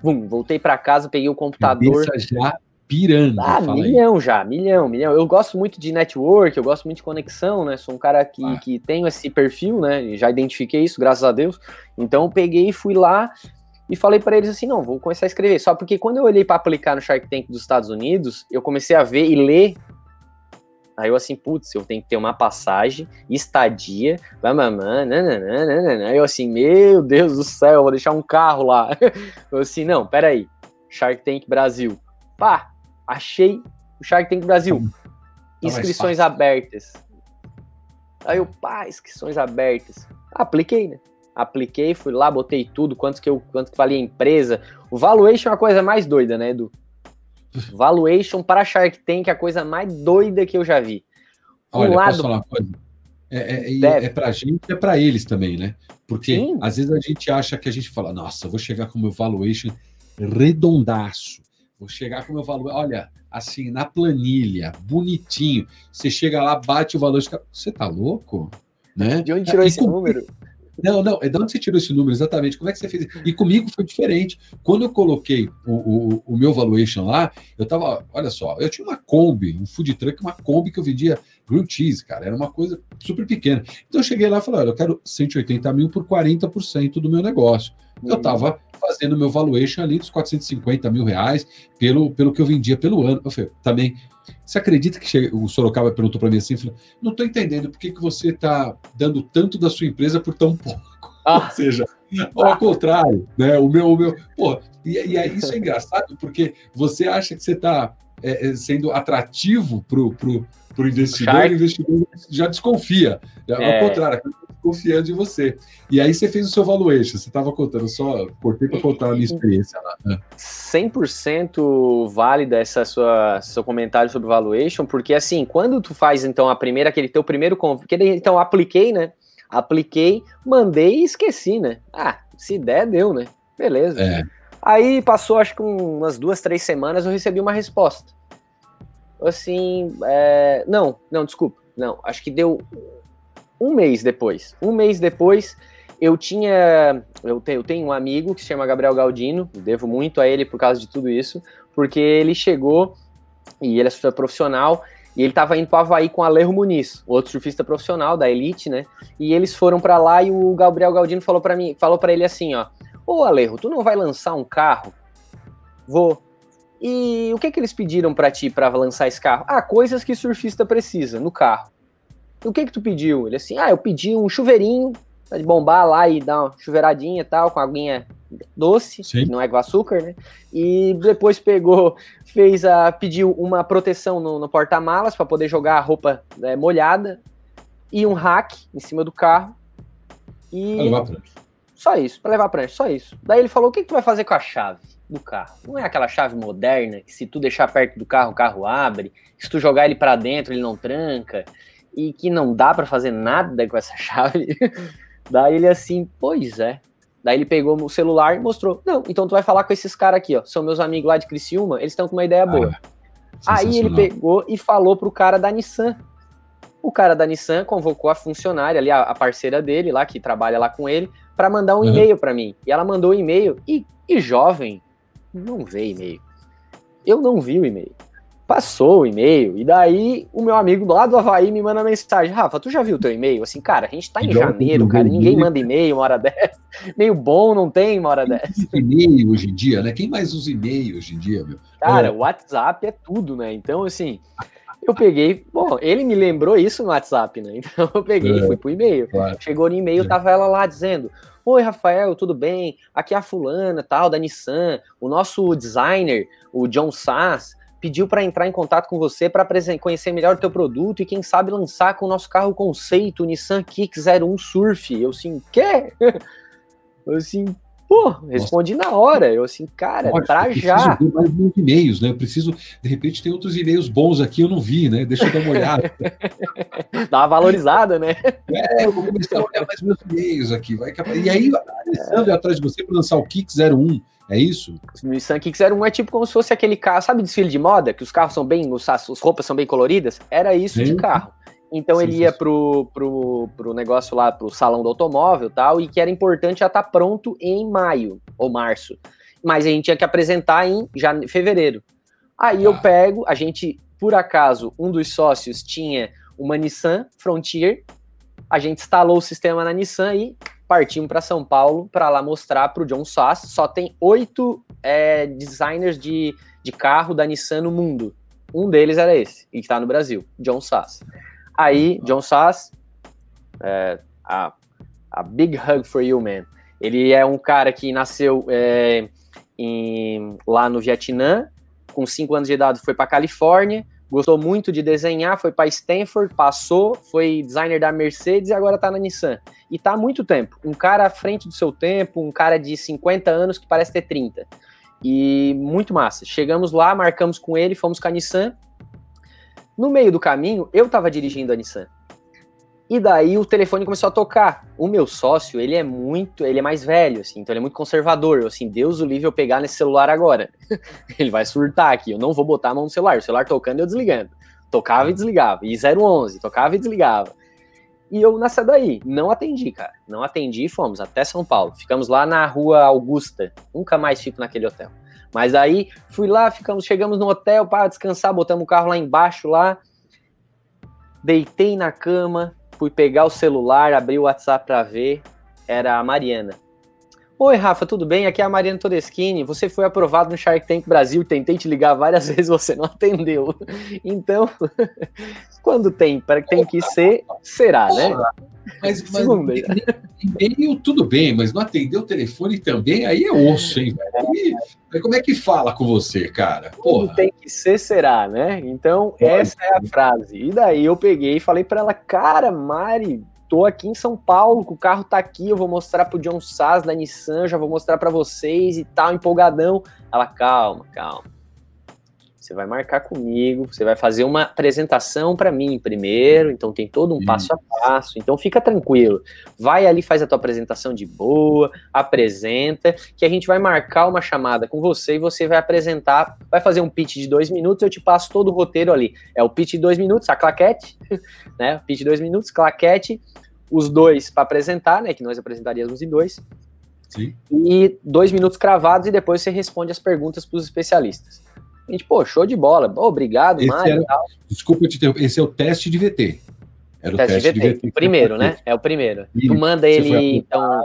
Bum, voltei para casa, peguei o computador. Cabeça já pirando. Ah, milhão aí. já, milhão, milhão. Eu gosto muito de network, eu gosto muito de conexão, né? Sou um cara que, ah. que tenho esse perfil, né? Já identifiquei isso, graças a Deus. Então eu peguei e fui lá e falei para eles assim: não, vou começar a escrever. Só porque quando eu olhei para aplicar no Shark Tank dos Estados Unidos, eu comecei a ver e ler Aí eu assim, putz, eu tenho que ter uma passagem, estadia, mamamã, nananana. Aí eu assim, meu Deus do céu, vou deixar um carro lá. Eu assim, não, peraí, Shark Tank Brasil. Pá, achei o Shark Tank Brasil. Inscrições abertas. Aí eu, pá, inscrições abertas. Apliquei, né? Apliquei, fui lá, botei tudo, quanto que eu, quanto que valia a empresa. O valuation é a coisa mais doida, né, Edu? Valuation para Shark Tank é a coisa mais doida que eu já vi. Um Olha, lado... posso falar uma coisa? É, é, é para a gente e é para eles também, né? Porque Sim. às vezes a gente acha que a gente fala, nossa, vou chegar com o meu valuation redondaço, vou chegar com o meu valor, olha, assim, na planilha, bonitinho. Você chega lá, bate o valor, você tá louco? Né? De onde tirou e esse com... número? Não, não, é de onde você tirou esse número exatamente? Como é que você fez? E comigo foi diferente. Quando eu coloquei o, o, o meu valuation lá, eu tava, olha só, eu tinha uma Kombi, um food truck, uma Kombi que eu vendia grilled cheese, cara, era uma coisa super pequena. Então eu cheguei lá e falei, olha, eu quero 180 mil por 40% do meu negócio. Eu tava fazendo meu valuation ali dos 450 mil reais pelo, pelo que eu vendia pelo ano. Eu falei, também você acredita que o Sorocaba perguntou para mim assim, falou, não estou entendendo por que, que você está dando tanto da sua empresa por tão pouco. Ah. Ou seja, ao contrário, né? O meu, o meu, pô, e, e aí isso é engraçado porque você acha que você está é, é, sendo atrativo para o investidor, o investidor já desconfia. É. Ao contrário, confiando de você. E aí você fez o seu valuation, você estava contando, só cortei para contar a minha experiência lá. Né? 100% válida essa sua seu comentário sobre valuation, porque assim, quando tu faz então a primeira, aquele teu primeiro convite, então apliquei, né? Apliquei, mandei e esqueci, né? Ah, se der, deu, né? Beleza. É. Aí passou acho que umas duas, três semanas eu recebi uma resposta. Assim, é... não, não, desculpa, não, acho que deu um mês depois. Um mês depois, eu tinha. Eu tenho, eu tenho um amigo que se chama Gabriel Galdino, devo muito a ele por causa de tudo isso, porque ele chegou e ele é profissional. E ele estava indo para o Havaí com Alejo Muniz, outro surfista profissional da Elite, né? E eles foram para lá e o Gabriel Galdino falou para mim, falou para ele assim, ó: "Ô Alejo, tu não vai lançar um carro?" Vou. E o que que eles pediram para ti para lançar esse carro? Ah, coisas que surfista precisa no carro o que que tu pediu? Ele assim, ah, eu pedi um chuveirinho de bombar lá e dar uma chuveiradinha e tal, com aguinha doce, Sim. que não é com açúcar, né? E depois pegou, fez a, pediu uma proteção no, no porta-malas para poder jogar a roupa é, molhada e um rack em cima do carro. E... Pra. Só isso, para levar prancha, só isso. Daí ele falou, o que, que tu vai fazer com a chave do carro? Não é aquela chave moderna que se tu deixar perto do carro, o carro abre, se tu jogar ele para dentro, ele não tranca e que não dá para fazer nada com essa chave. Daí ele assim, pois é. Daí ele pegou o celular e mostrou. Não, então tu vai falar com esses caras aqui, ó. São meus amigos lá de Criciúma, eles estão com uma ideia boa. Ah, Aí ele pegou e falou pro cara da Nissan. O cara da Nissan convocou a funcionária ali, a, parceira dele lá, que trabalha lá com ele, para mandar um uhum. e-mail para mim. E ela mandou o um e-mail e, e jovem, não vê e-mail. Eu não vi o e-mail. Passou o e-mail, e daí o meu amigo lá do Havaí me manda mensagem: Rafa, tu já viu o teu e-mail? Assim, cara, a gente tá em janeiro, cara, ninguém manda e-mail uma hora dessa. Meio bom, não tem uma hora dessa. E-mail hoje em dia, né? Quem mais usa e-mail hoje em dia, meu? Cara, o WhatsApp é tudo, né? Então, assim, eu peguei, bom, ele me lembrou isso no WhatsApp, né? Então eu peguei é, e fui pro e-mail. Claro. Chegou no e-mail, é. tava ela lá dizendo: Oi, Rafael, tudo bem? Aqui é a fulana, tal, da Nissan, o nosso designer, o John Sass pediu para entrar em contato com você para conhecer melhor o teu produto e quem sabe lançar com o nosso carro conceito Nissan Kick 01 Surf. Eu assim, quê? Eu assim, pô, respondi Nossa. na hora. Eu assim, cara, Nossa, pra já. Eu mais e-mails, né? Eu preciso, de repente, tem outros e-mails bons aqui, eu não vi, né? Deixa eu dar uma olhada. Dá uma valorizada, né? É, eu vou começar a olhar mais meus e-mails aqui. Vai... E aí, Alessandro é. atrás de você para lançar o Kick 01 é isso? O Nissan Kicks 01 é tipo como se fosse aquele carro, sabe desfile de moda? Que os carros são bem, as roupas são bem coloridas? Era isso Sim. de carro. Então sim, ele ia pro, pro, pro negócio lá, pro salão do automóvel tal, e que era importante já estar tá pronto em maio ou março. Mas a gente tinha que apresentar em já, fevereiro. Aí ah. eu pego, a gente, por acaso, um dos sócios tinha uma Nissan Frontier, a gente instalou o sistema na Nissan e partimos para São Paulo para lá mostrar para o John Sass. Só tem oito é, designers de, de carro da Nissan no mundo. Um deles era esse, e que está no Brasil, John Sass. Aí, John Sass, é, a, a Big Hug for You, man. Ele é um cara que nasceu é, em, lá no Vietnã, com cinco anos de idade foi para Califórnia, Gostou muito de desenhar, foi para Stanford, passou, foi designer da Mercedes e agora está na Nissan. E está há muito tempo. Um cara à frente do seu tempo, um cara de 50 anos que parece ter 30. E muito massa. Chegamos lá, marcamos com ele, fomos com a Nissan. No meio do caminho, eu estava dirigindo a Nissan. E daí o telefone começou a tocar. O meu sócio, ele é muito, ele é mais velho, assim, então ele é muito conservador. Eu, assim, Deus o livre eu pegar nesse celular agora. ele vai surtar aqui, eu não vou botar a mão no celular. O celular tocando e eu desligando. Tocava e desligava. E 011, tocava e desligava. E eu nessa daí, não atendi, cara. Não atendi e fomos até São Paulo. Ficamos lá na rua Augusta. Nunca mais fico naquele hotel. Mas aí fui lá, ficamos, chegamos no hotel para descansar, botamos o carro lá embaixo lá. Deitei na cama, fui pegar o celular, abri o WhatsApp para ver. Era a Mariana. Oi, Rafa, tudo bem? Aqui é a Mariana Todeschini. Você foi aprovado no Shark Tank Brasil. Tentei te ligar várias vezes, você não atendeu. Então, quando tem, para tem que ser, será, né? Mas, mas Segunda, e-mail, tudo bem, mas não atendeu o telefone também, aí é osso, hein, velho? E, como é que fala com você, cara? Porra. Tem que ser, será, né? Então, essa é a frase. E daí eu peguei e falei para ela, cara, Mari, tô aqui em São Paulo, o carro tá aqui, eu vou mostrar pro John Sass da Nissan, já vou mostrar para vocês e tal, empolgadão. Ela, calma, calma. Você vai marcar comigo, você vai fazer uma apresentação para mim primeiro, então tem todo um passo a passo. Então fica tranquilo. Vai ali, faz a tua apresentação de boa, apresenta, que a gente vai marcar uma chamada com você e você vai apresentar, vai fazer um pitch de dois minutos, eu te passo todo o roteiro ali. É o pitch de dois minutos, a claquete, né? Pitch de dois minutos, claquete, os dois para apresentar, né? Que nós apresentaríamos em dois. Sim. E dois minutos cravados e depois você responde as perguntas para os especialistas. A gente, pô, show de bola. obrigado, esse Mário. Era, desculpa te interromper, esse é o teste de VT. Era o teste, teste de, VT. VT. O primeiro, né? É o primeiro. tu manda ele, então,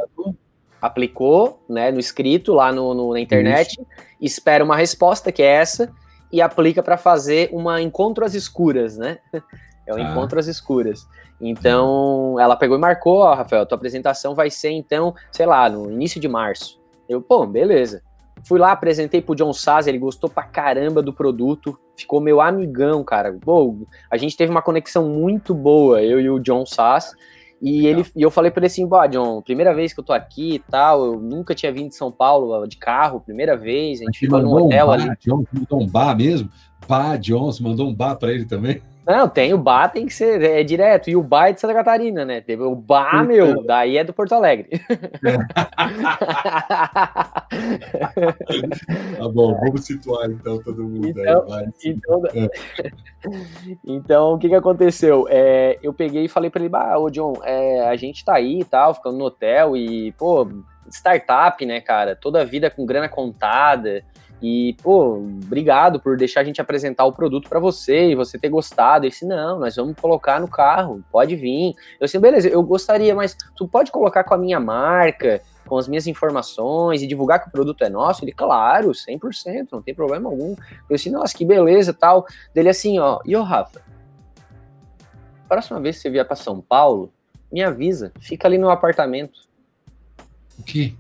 aplicou, né, no escrito lá no, no na internet, Isso. espera uma resposta, que é essa, e aplica para fazer uma encontro às escuras, né? É o ah. encontro às escuras. Então, ela pegou e marcou, ó, Rafael, tua apresentação vai ser, então, sei lá, no início de março. Eu, pô, beleza. Fui lá, apresentei pro John Sass, ele gostou pra caramba do produto, ficou meu amigão, cara. Pô, a gente teve uma conexão muito boa, eu e o John Sass. E, ele, e eu falei para ele assim, Bó, John, primeira vez que eu tô aqui e tal, eu nunca tinha vindo de São Paulo de carro, primeira vez, a gente ficou no hotel um bar, ali. John mandou um bar mesmo? Bar, John, mandou um bar para ele também? Não, tem o Bá, tem que ser é direto. E o Bá é de Santa Catarina, né? Teve o Bá, meu, daí é do Porto Alegre. Tá bom, vamos situar então todo mundo então, aí. Então, é. então, o que que aconteceu? É, eu peguei e falei para ele, bah, ô John, é, a gente tá aí e tal, ficando no hotel e, pô, startup, né, cara? Toda a vida com grana contada. E, pô, obrigado por deixar a gente apresentar o produto para você e você ter gostado. Ele disse, não, nós vamos colocar no carro, pode vir. Eu disse, beleza, eu gostaria, mas tu pode colocar com a minha marca, com as minhas informações e divulgar que o produto é nosso? Ele, claro, 100%, não tem problema algum. Eu disse, nossa, que beleza tal. Dele assim, ó, e ô Rafa, próxima vez que você vier para São Paulo, me avisa, fica ali no apartamento. O quê?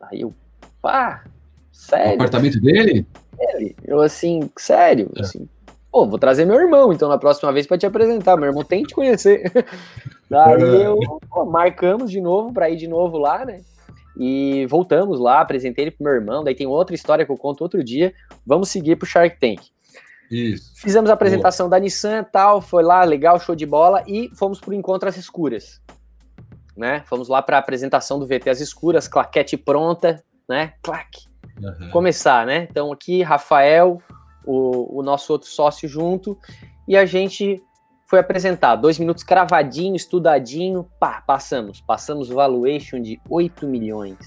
Aí eu, pá, Sério? O apartamento dele? Ele. Eu assim, sério, é. assim, pô, vou trazer meu irmão, então na próxima vez para te apresentar. Meu irmão tem que te conhecer. Daí é. eu pô, marcamos de novo para ir de novo lá, né? E voltamos lá, apresentei ele pro meu irmão. Daí tem outra história que eu conto outro dia. Vamos seguir pro Shark Tank. Isso. Fizemos a apresentação Boa. da Nissan tal, foi lá, legal, show de bola, e fomos pro Encontro às Escuras. Né? Fomos lá para a apresentação do VT às Escuras, claquete pronta, né? Claque uhum. começar, né? Então aqui, Rafael, o, o nosso outro sócio junto, e a gente foi apresentar dois minutos cravadinho, estudadinho, pá, passamos. Passamos o valuation de 8 milhões.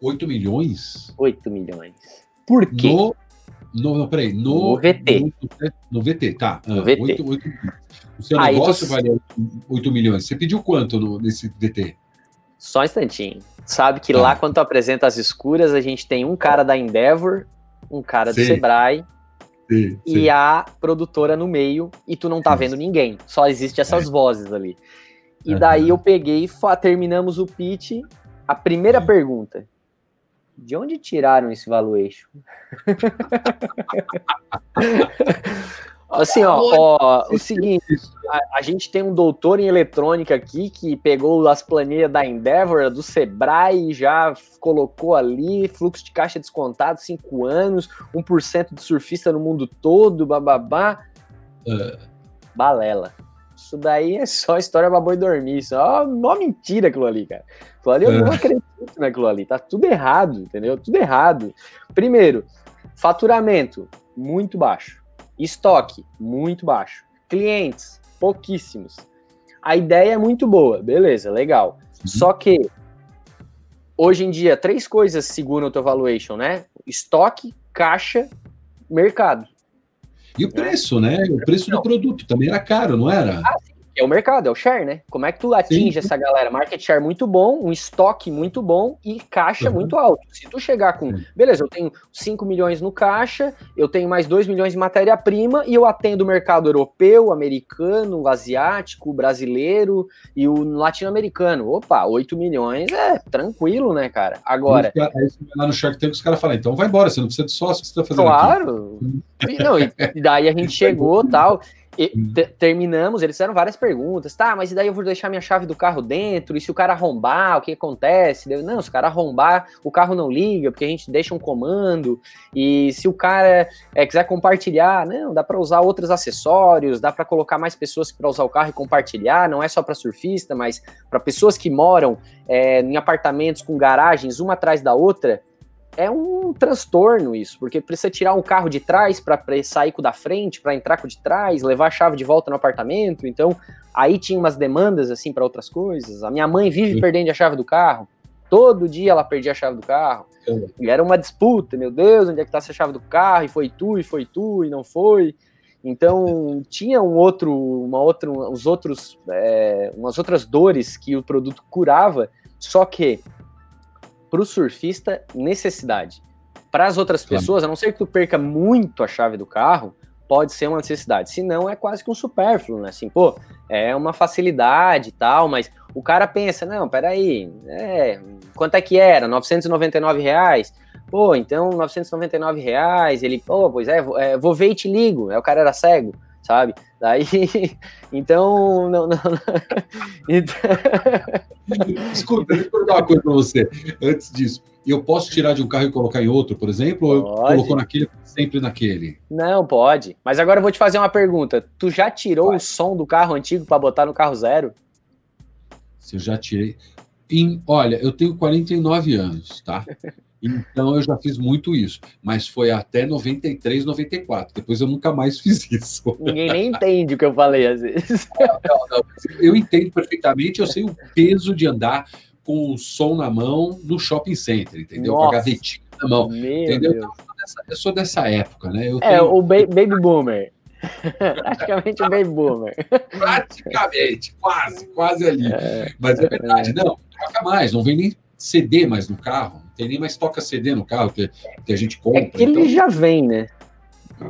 8 milhões? 8 milhões. Por quê? No, no, não, peraí, no, no VT. No, no, VT, tá. No ah, VT. 8, 8, o seu Aí negócio tu... vale 8 milhões. Você pediu quanto no, nesse VT? Só um instantinho. Sabe que lá, quando tu apresenta as escuras, a gente tem um cara da Endeavor, um cara sim. do Sebrae sim, e sim. a produtora no meio, e tu não tá vendo ninguém. Só existe essas é. vozes ali. E daí eu peguei terminamos o pitch. A primeira pergunta: de onde tiraram esse valuation? Assim, ó, ó o seguinte, a, a, gente tem um doutor em eletrônica aqui que pegou as planilhas da Endeavor, do Sebrae, já colocou ali, fluxo de caixa descontado, 5 anos, 1% de surfista no mundo todo, bababá. Uh. Balela. Isso daí é só história pra boi dormir, só uma mentira aquilo ali, cara. Aquilo ali eu uh. não acredito naquilo ali, tá tudo errado, entendeu? Tudo errado. Primeiro, faturamento muito baixo. Estoque, muito baixo. Clientes, pouquíssimos. a ideia é muito boa, beleza, legal. Uhum. Só que hoje em dia, três coisas seguram o teu valuation, né? Estoque, caixa, mercado. E o preço, né? O preço do produto também era caro, não era? Ah, é o mercado, é o share, né? Como é que tu atinge Sim. essa galera? Market share muito bom, um estoque muito bom e caixa uhum. muito alto. Se tu chegar com, beleza, eu tenho 5 milhões no caixa, eu tenho mais 2 milhões de matéria-prima e eu atendo o mercado europeu, americano, asiático, brasileiro e o latino-americano. Opa, 8 milhões é tranquilo, né, cara? Agora. Aí lá no Shark Tank os caras falam, então vai embora, você não precisa de sócio, que você tá fazendo Claro. Aqui? Não, e daí a gente chegou tal. E uhum. terminamos, eles fizeram várias perguntas. Tá, mas e daí eu vou deixar minha chave do carro dentro? E se o cara arrombar, o que acontece? Eu, não, se o cara arrombar, o carro não liga, porque a gente deixa um comando. E se o cara é, quiser compartilhar, não, dá para usar outros acessórios, dá para colocar mais pessoas para usar o carro e compartilhar. Não é só para surfista, mas para pessoas que moram é, em apartamentos com garagens uma atrás da outra é um transtorno isso, porque precisa tirar um carro de trás para sair com o da frente, para entrar com o de trás, levar a chave de volta no apartamento. Então, aí tinha umas demandas assim para outras coisas. A minha mãe vive Sim. perdendo a chave do carro. Todo dia ela perdia a chave do carro. E era uma disputa, meu Deus, onde é que tá essa chave do carro? E foi tu, e foi tu, e não foi. Então tinha um outro, uma outra, uns outros, é, umas outras dores que o produto curava. Só que para o surfista, necessidade. Para as outras pessoas, a não ser que tu perca muito a chave do carro, pode ser uma necessidade. Se não, é quase que um supérfluo, né? Assim, pô, é uma facilidade e tal, mas o cara pensa, não, peraí, é, quanto é que era? 999 reais? Pô, então 999 reais, ele, pô, pois é, é, vou ver e te ligo. É, o cara era cego sabe? Daí, então, não, não, não. Então... Escuta, deixa eu perguntar uma coisa para você. Antes disso, eu posso tirar de um carro e colocar em outro, por exemplo? Pode. Ou eu coloco naquele, sempre naquele? Não, pode. Mas agora eu vou te fazer uma pergunta. Tu já tirou Vai. o som do carro antigo para botar no carro zero? Se eu já tirei. Em, olha, eu tenho 49 anos, tá? Então eu já fiz muito isso, mas foi até 93, 94. Depois eu nunca mais fiz isso. Ninguém nem entende o que eu falei às vezes. Não, não, não. Eu entendo perfeitamente, eu sei o peso de andar com o som na mão no shopping center, entendeu? Nossa. Com a gavetinha na mão. Entendeu? Então, eu, sou dessa, eu sou dessa época, né? Eu é, tenho... o ba Baby Boomer. Praticamente o Baby Boomer. Praticamente, quase, quase ali. É, Mas é verdade, é. não, troca mais, não vem nem CD mais no carro tem nem mais toca CD no carro que, que a gente compra. É que ele então... já vem, né?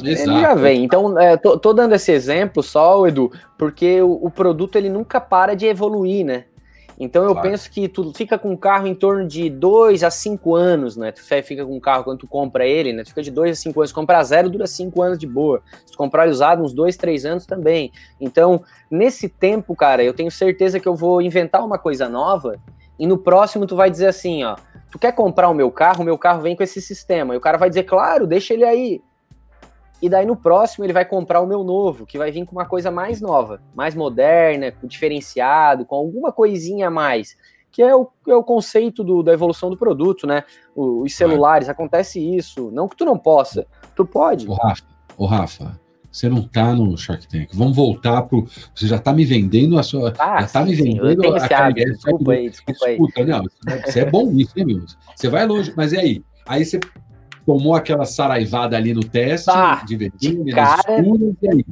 Exato. Ele já vem. Então, é, tô, tô, dando esse exemplo só, Edu, porque o, o, produto ele nunca para de evoluir, né? Então eu claro. penso que tu fica com um carro em torno de 2 a 5 anos, né? Tu fica com um carro quando tu compra ele, né? Tu fica de 2 a 5 anos. Comprar zero dura 5 anos de boa. Se tu comprar usado, uns 2, 3 anos também. Então, nesse tempo, cara, eu tenho certeza que eu vou inventar uma coisa nova e no próximo tu vai dizer assim, ó, tu quer comprar o meu carro, o meu carro vem com esse sistema. E o cara vai dizer, claro, deixa ele aí. E daí no próximo ele vai comprar o meu novo, que vai vir com uma coisa mais nova, mais moderna, diferenciado, com alguma coisinha a mais. Que é o, é o conceito do, da evolução do produto, né? os celulares, acontece isso. Não que tu não possa, tu pode. O Rafa, o Rafa você não está no Shark Tank. Vamos voltar pro. Você já está me vendendo a sua. Ah, já está me vendendo sim, a cara. Desculpa aí, desculpa aí. Escuta, não, você é bom nisso, né, meu? Você vai longe, mas e aí? Aí você tomou aquela saraivada ali no teste, tá, de verdinho, cara, escuras, e aí?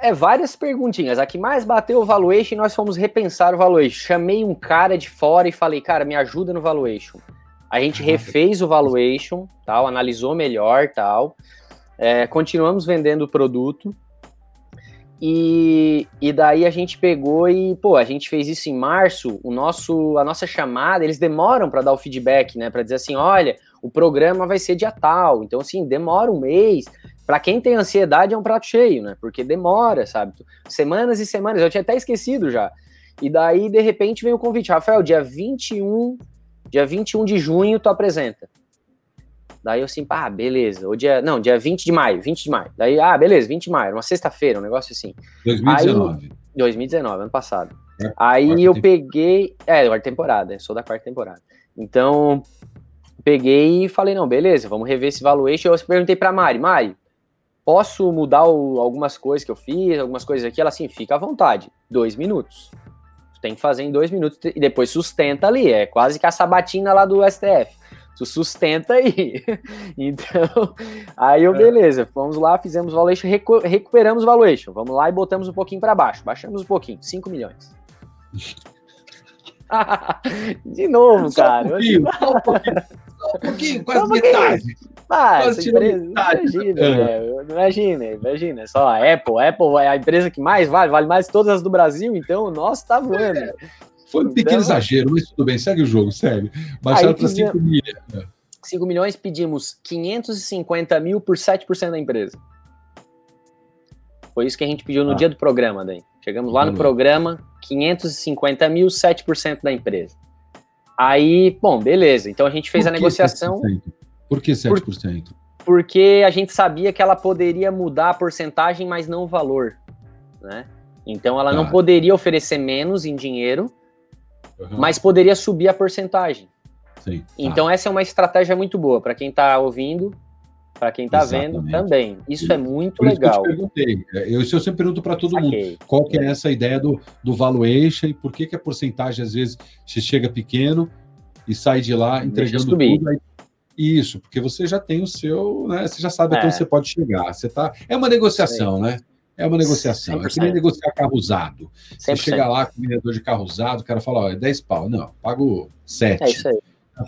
É várias perguntinhas. A que mais bateu o valuation, nós fomos repensar o valuation. Chamei um cara de fora e falei, cara, me ajuda no valuation. A gente ah, refez o valuation, tal, analisou melhor, tal. É, continuamos vendendo o produto. E, e daí a gente pegou e, pô, a gente fez isso em março. O nosso, a nossa chamada, eles demoram para dar o feedback, né? Para dizer assim, olha, o programa vai ser dia tal. Então, assim, demora um mês. Para quem tem ansiedade é um prato cheio, né? Porque demora, sabe? Semanas e semanas. Eu tinha até esquecido já. E daí, de repente, vem o convite. Rafael, dia 21, dia 21 de junho, tu apresenta. Daí eu assim, ah, beleza. O dia, não, dia 20 de maio, 20 de maio. Daí, ah, beleza, 20 de maio, uma sexta-feira, um negócio assim. 2019. Aí, 2019, ano passado. É, aí eu temporada. peguei, é, quarta temporada, sou da quarta temporada. Então, peguei e falei, não, beleza, vamos rever esse valuation. Eu perguntei pra Mari, Mari, posso mudar o, algumas coisas que eu fiz, algumas coisas aqui. Ela assim, fica à vontade. Dois minutos. tem que fazer em dois minutos e depois sustenta ali. É quase que a sabatina lá do STF. Tu sustenta aí. Então, aí eu, é. beleza, vamos lá, fizemos valuation, recu recuperamos o valuation. Vamos lá e botamos um pouquinho para baixo. Baixamos um pouquinho, 5 milhões. De novo, só cara. Um pouquinho, só um pouquinho, só um pouquinho quase metade. Ah, quase empresa, imagina, é. imagina, imagina. Só a Apple, a Apple é a empresa que mais vale, vale mais todas as do Brasil, então o nosso tá voando. É. Foi um pequeno exagero, mas tudo bem, segue o jogo, sério. Baixaram para 5 milhas. 5 milhões, pedimos 550 mil por 7% da empresa. Foi isso que a gente pediu no ah. dia do programa, daí. Chegamos lá no programa, 550 mil, 7% da empresa. Aí, bom, beleza. Então a gente fez a negociação. 7%? Por que 7%? Por, porque a gente sabia que ela poderia mudar a porcentagem, mas não o valor. Né? Então ela não tá. poderia oferecer menos em dinheiro, uhum. mas poderia subir a porcentagem. Sim, tá. Então essa é uma estratégia muito boa para quem está ouvindo, para quem está vendo também. Isso é muito Por legal. Isso eu te perguntei. Eu, eu sempre pergunto para todo mundo. Qual que é essa ideia do, do valuation e por que, que a porcentagem às vezes se chega pequeno e sai de lá entregando tudo. Aí, isso, porque você já tem o seu, né? Você já sabe é. até onde você pode chegar. Você tá, é uma negociação, né? É uma negociação. 100%. É que nem negociar carro usado. Você 100%. chega lá com o vendedor de carro usado, o cara fala, ó, é 10 pau. Não, pago 7. É isso aí.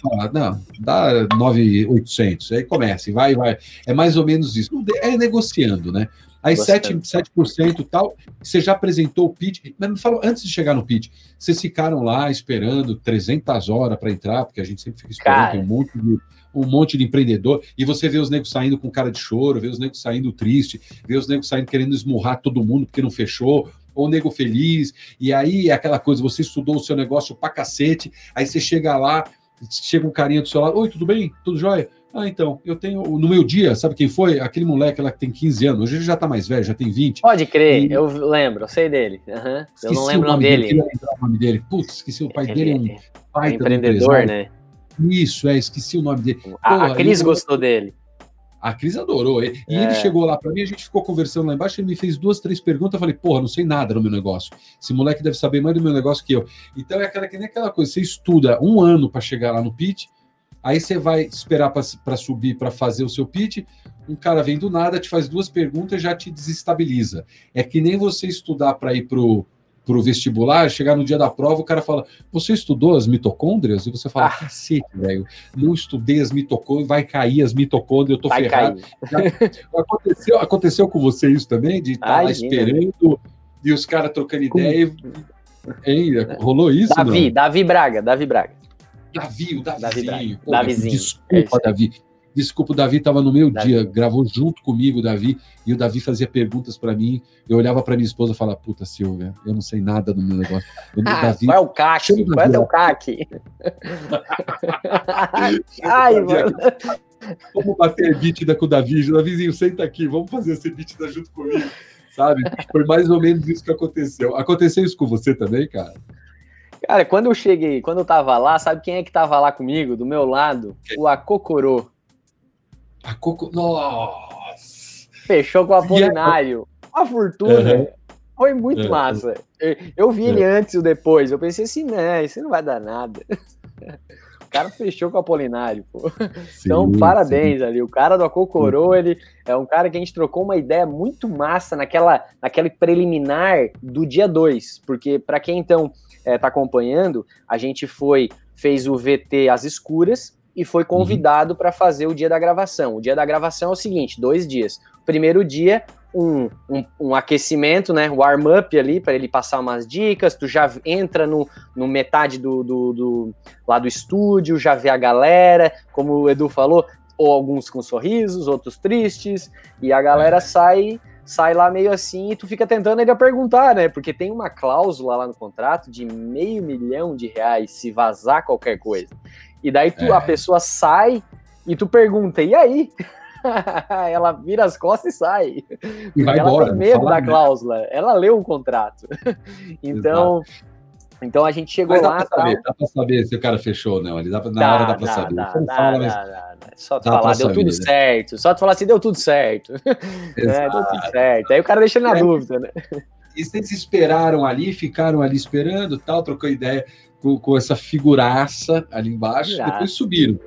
Fala, não, dá 9,800. Aí começa, e vai, vai. É mais ou menos isso. É negociando, né? Aí 7%, 7% tal, você já apresentou o pitch, mas me fala, antes de chegar no pitch, vocês ficaram lá esperando 300 horas para entrar, porque a gente sempre fica esperando, um monte de um monte de empreendedor, e você vê os negros saindo com cara de choro, vê os negros saindo triste, vê os negros saindo querendo esmurrar todo mundo porque não fechou, ou nego feliz, e aí é aquela coisa, você estudou o seu negócio pra cacete, aí você chega lá, chega um carinha do seu lado, oi, tudo bem? Tudo jóia? Ah, então, eu tenho, no meu dia, sabe quem foi? Aquele moleque lá que tem 15 anos, hoje ele já tá mais velho, já tem 20. Pode crer, e... eu lembro, eu sei dele. Uhum. Eu não lembro o nome dele. dele. O nome dele. Putz, esqueci, o pai ele, dele é um pai é empreendedor, né? Isso, é, esqueci o nome dele. a, a Cris eu... gostou dele. A Cris adorou. E é. ele chegou lá para mim, a gente ficou conversando lá embaixo, ele me fez duas, três perguntas, eu falei, porra, não sei nada do meu negócio. Esse moleque deve saber mais do meu negócio que eu. Então é aquela que nem aquela coisa, você estuda um ano para chegar lá no pitch, aí você vai esperar para subir para fazer o seu pitch, um cara vem do nada, te faz duas perguntas e já te desestabiliza. É que nem você estudar para ir pro para o vestibular, chegar no dia da prova, o cara fala: Você estudou as mitocôndrias? E você fala: ah. Cacete, velho, não estudei as mitocôndrias, vai cair as mitocôndrias, eu tô vai ferrado. Aconteceu, aconteceu com você isso também? De estar tá lá esperando e os caras trocando ideia. Hein? Rolou isso? Davi, não? Davi Braga, Davi Braga. Davi, o Davizinho. Davi Pô, Davizinho. Desculpa, é Davi. Desculpa, o Davi estava no meu Davi. dia, gravou junto comigo o Davi, e o Davi fazia perguntas para mim. Eu olhava para minha esposa e falava: Puta, Silvia, eu não sei nada do meu negócio. Eu, ah, Davi, qual é o CAC? Qual é o CAC? Ai, mano. Vamos bater bítida com o Davi. Davizinho, senta aqui, vamos fazer esse bítida junto comigo. Sabe? Foi mais ou menos isso que aconteceu. Aconteceu isso com você também, cara? Cara, quando eu cheguei, quando eu tava lá, sabe quem é que tava lá comigo, do meu lado? O Akokorô. A Coco. Nossa! Fechou com o Apolinário. Uma fortuna. Uhum. Foi muito uhum. massa. Eu, eu vi ele antes e depois. Eu pensei assim, não, isso não vai dar nada. O cara fechou com o Apolinário, pô. Sim, então, parabéns sim. ali. O cara do Acocorô, ele é um cara que a gente trocou uma ideia muito massa naquela, naquele preliminar do dia 2. Porque, para quem então é, tá acompanhando, a gente foi, fez o VT às escuras, e foi uhum. convidado uhum. para fazer o dia da gravação. O dia da gravação é o seguinte: dois dias. Primeiro dia, um, um, um aquecimento, né? Warm-up ali para ele passar umas dicas. Tu já entra no, no metade do, do, do, lá do estúdio, já vê a galera, como o Edu falou, ou alguns com sorrisos, outros tristes, e a galera é. sai sai lá meio assim e tu fica tentando ainda perguntar, né? Porque tem uma cláusula lá no contrato de meio milhão de reais se vazar qualquer coisa. E daí tu, é. a pessoa sai e tu pergunta, e aí? ela vira as costas e sai. E vai ela embora, tem medo da cláusula. Ela leu o contrato. então, Então a gente chegou lá. Dá pra, saber, dá pra saber se o cara fechou ou não. Ali dá pra, na dá, hora dá pra dá, saber. Dá, dá, fala, mas... dá, Só tu falar, deu tudo né? certo. Só tu falar assim, deu tudo certo. é, deu tudo certo. Aí o cara deixa na é, dúvida, né? E vocês esperaram ali, ficaram ali esperando, tal, trocou ideia com, com essa figuraça ali embaixo, depois subiram.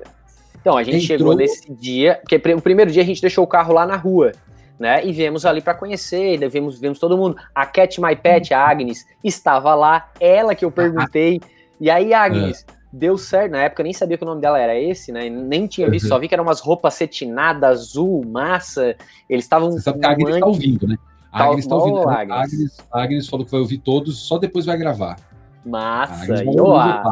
Então, a gente Entrou... chegou nesse dia, porque o primeiro dia a gente deixou o carro lá na rua né? E viemos ali para conhecer, vimos, vimos todo mundo. A Cat My Pet, a Agnes, estava lá, ela que eu perguntei. E aí, Agnes, é. deu certo. Na época eu nem sabia que o nome dela era esse, né? Nem tinha visto, uhum. só vi que eram umas roupas cetinadas, azul, massa. Eles estavam. Você sabe que a Agnes está ouvindo, né? A Agnes está ouvindo. Agnes. A Agnes, a Agnes falou que vai ouvir todos, só depois vai gravar. Massa, e ela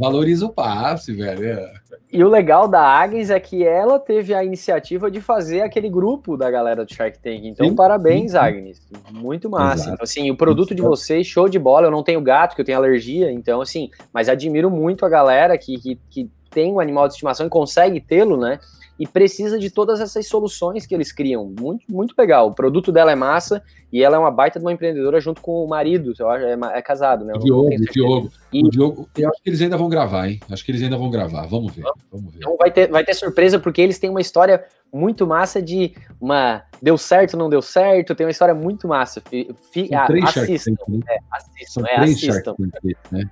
valoriza o passe, velho. E o legal da Agnes é que ela teve a iniciativa de fazer aquele grupo da galera do Shark Tank. Então, sim, parabéns, sim. Agnes. Muito massa. Então, assim, o produto de vocês, show de bola. Eu não tenho gato, que eu tenho alergia, então, assim, mas admiro muito a galera que, que, que tem um animal de estimação e consegue tê-lo, né? E precisa de todas essas soluções que eles criam. Muito, muito legal. O produto dela é massa e ela é uma baita de uma empreendedora junto com o marido, eu acho, é, é casado, né? Diogo, o Diogo, e... o Diogo, eu acho que eles ainda vão gravar, hein? Acho que eles ainda vão gravar. Vamos ver. Vamos ver. Então vai ter, vai ter surpresa porque eles têm uma história muito massa de uma deu certo, não deu certo, tem uma história muito massa. Fi, fi, três assistam, né? é, assistam, São é, três assistam. Shark né?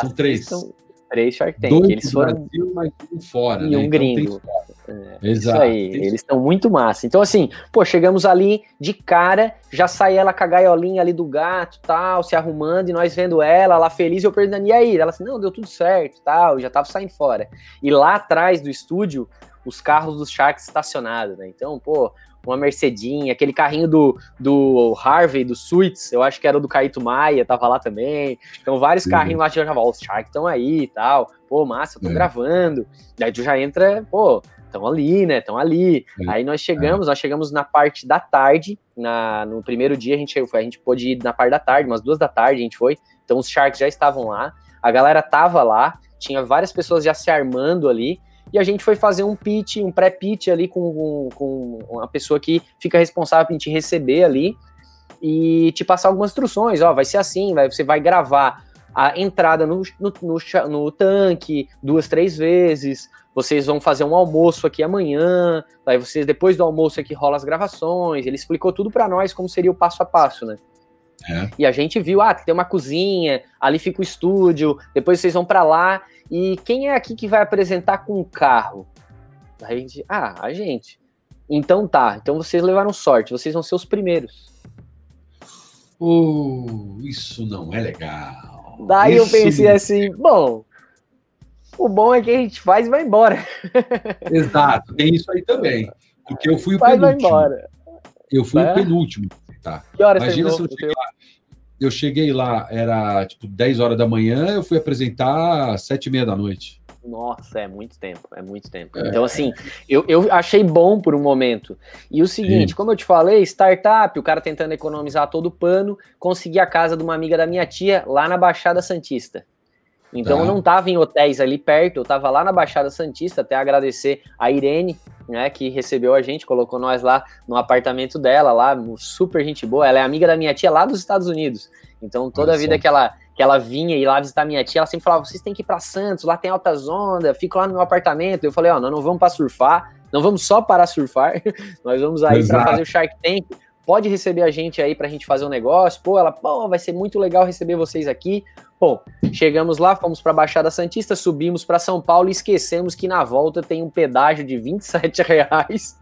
São três. Três Shark Tank. Dois eles foram Brasil, mas um fora, e né? um então, gringo. É, Exato. Isso aí, eles estão muito massa. Então, assim, pô, chegamos ali de cara, já sai ela com a gaiolinha ali do gato, tal, se arrumando, e nós vendo ela lá feliz, eu perguntando, e aí? Ela assim, não, deu tudo certo, tal, já tava saindo fora. E lá atrás do estúdio, os carros dos Sharks estacionados, né? Então, pô, uma Mercedinha, aquele carrinho do, do Harvey, do Suits, eu acho que era do Caíto Maia, tava lá também. Então, vários carrinhos lá, já os Shark estão aí e tal. Pô, massa, eu tô é. gravando. Daí tu já entra, pô, estão ali, né? Estão ali. É. Aí nós chegamos, é. nós chegamos na parte da tarde, na, no primeiro dia a gente, a gente pôde ir na parte da tarde, umas duas da tarde a gente foi. Então os Sharks já estavam lá, a galera tava lá, tinha várias pessoas já se armando ali e a gente foi fazer um pitch, um pré-pitch ali com, com, com uma pessoa que fica responsável por te receber ali e te passar algumas instruções, ó, vai ser assim, vai, você vai gravar a entrada no, no, no, no tanque duas, três vezes, vocês vão fazer um almoço aqui amanhã, aí vocês depois do almoço aqui rola as gravações, ele explicou tudo para nós como seria o passo a passo, né? É. E a gente viu, ah, tem uma cozinha, ali fica o estúdio, depois vocês vão para lá e quem é aqui que vai apresentar com o carro? A gente, ah, a gente. Então tá, então vocês levaram sorte, vocês vão ser os primeiros. Uh, isso não é legal. Daí isso... eu pensei assim, bom, o bom é que a gente faz e vai embora. Exato, tem isso aí também. Porque eu fui o faz, penúltimo. Vai embora. Eu fui é? o penúltimo. Tá. Que horas Imagina se eu cheguei lá, eu cheguei lá, era tipo 10 horas da manhã, eu fui apresentar às 7 e meia da noite. Nossa, é muito tempo, é muito tempo. É. Então, assim, eu, eu achei bom por um momento. E o seguinte, Sim. como eu te falei, startup, o cara tentando economizar todo o pano, consegui a casa de uma amiga da minha tia lá na Baixada Santista. Então tá. eu não estava em hotéis ali perto, eu estava lá na Baixada Santista, até agradecer a Irene, né, que recebeu a gente, colocou nós lá no apartamento dela, lá, super gente boa. Ela é amiga da minha tia lá dos Estados Unidos. Então toda a vida que ela, que ela vinha ir lá visitar minha tia, ela sempre falava: vocês têm que ir para Santos, lá tem altas ondas, fico lá no meu apartamento. Eu falei: ó, oh, nós não vamos para surfar, não vamos só para surfar, nós vamos aí para fazer o Shark Tank pode receber a gente aí para a gente fazer um negócio. Pô, ela, pô, vai ser muito legal receber vocês aqui. Bom, chegamos lá, fomos para a Baixada Santista, subimos para São Paulo e esquecemos que na volta tem um pedágio de 27 reais.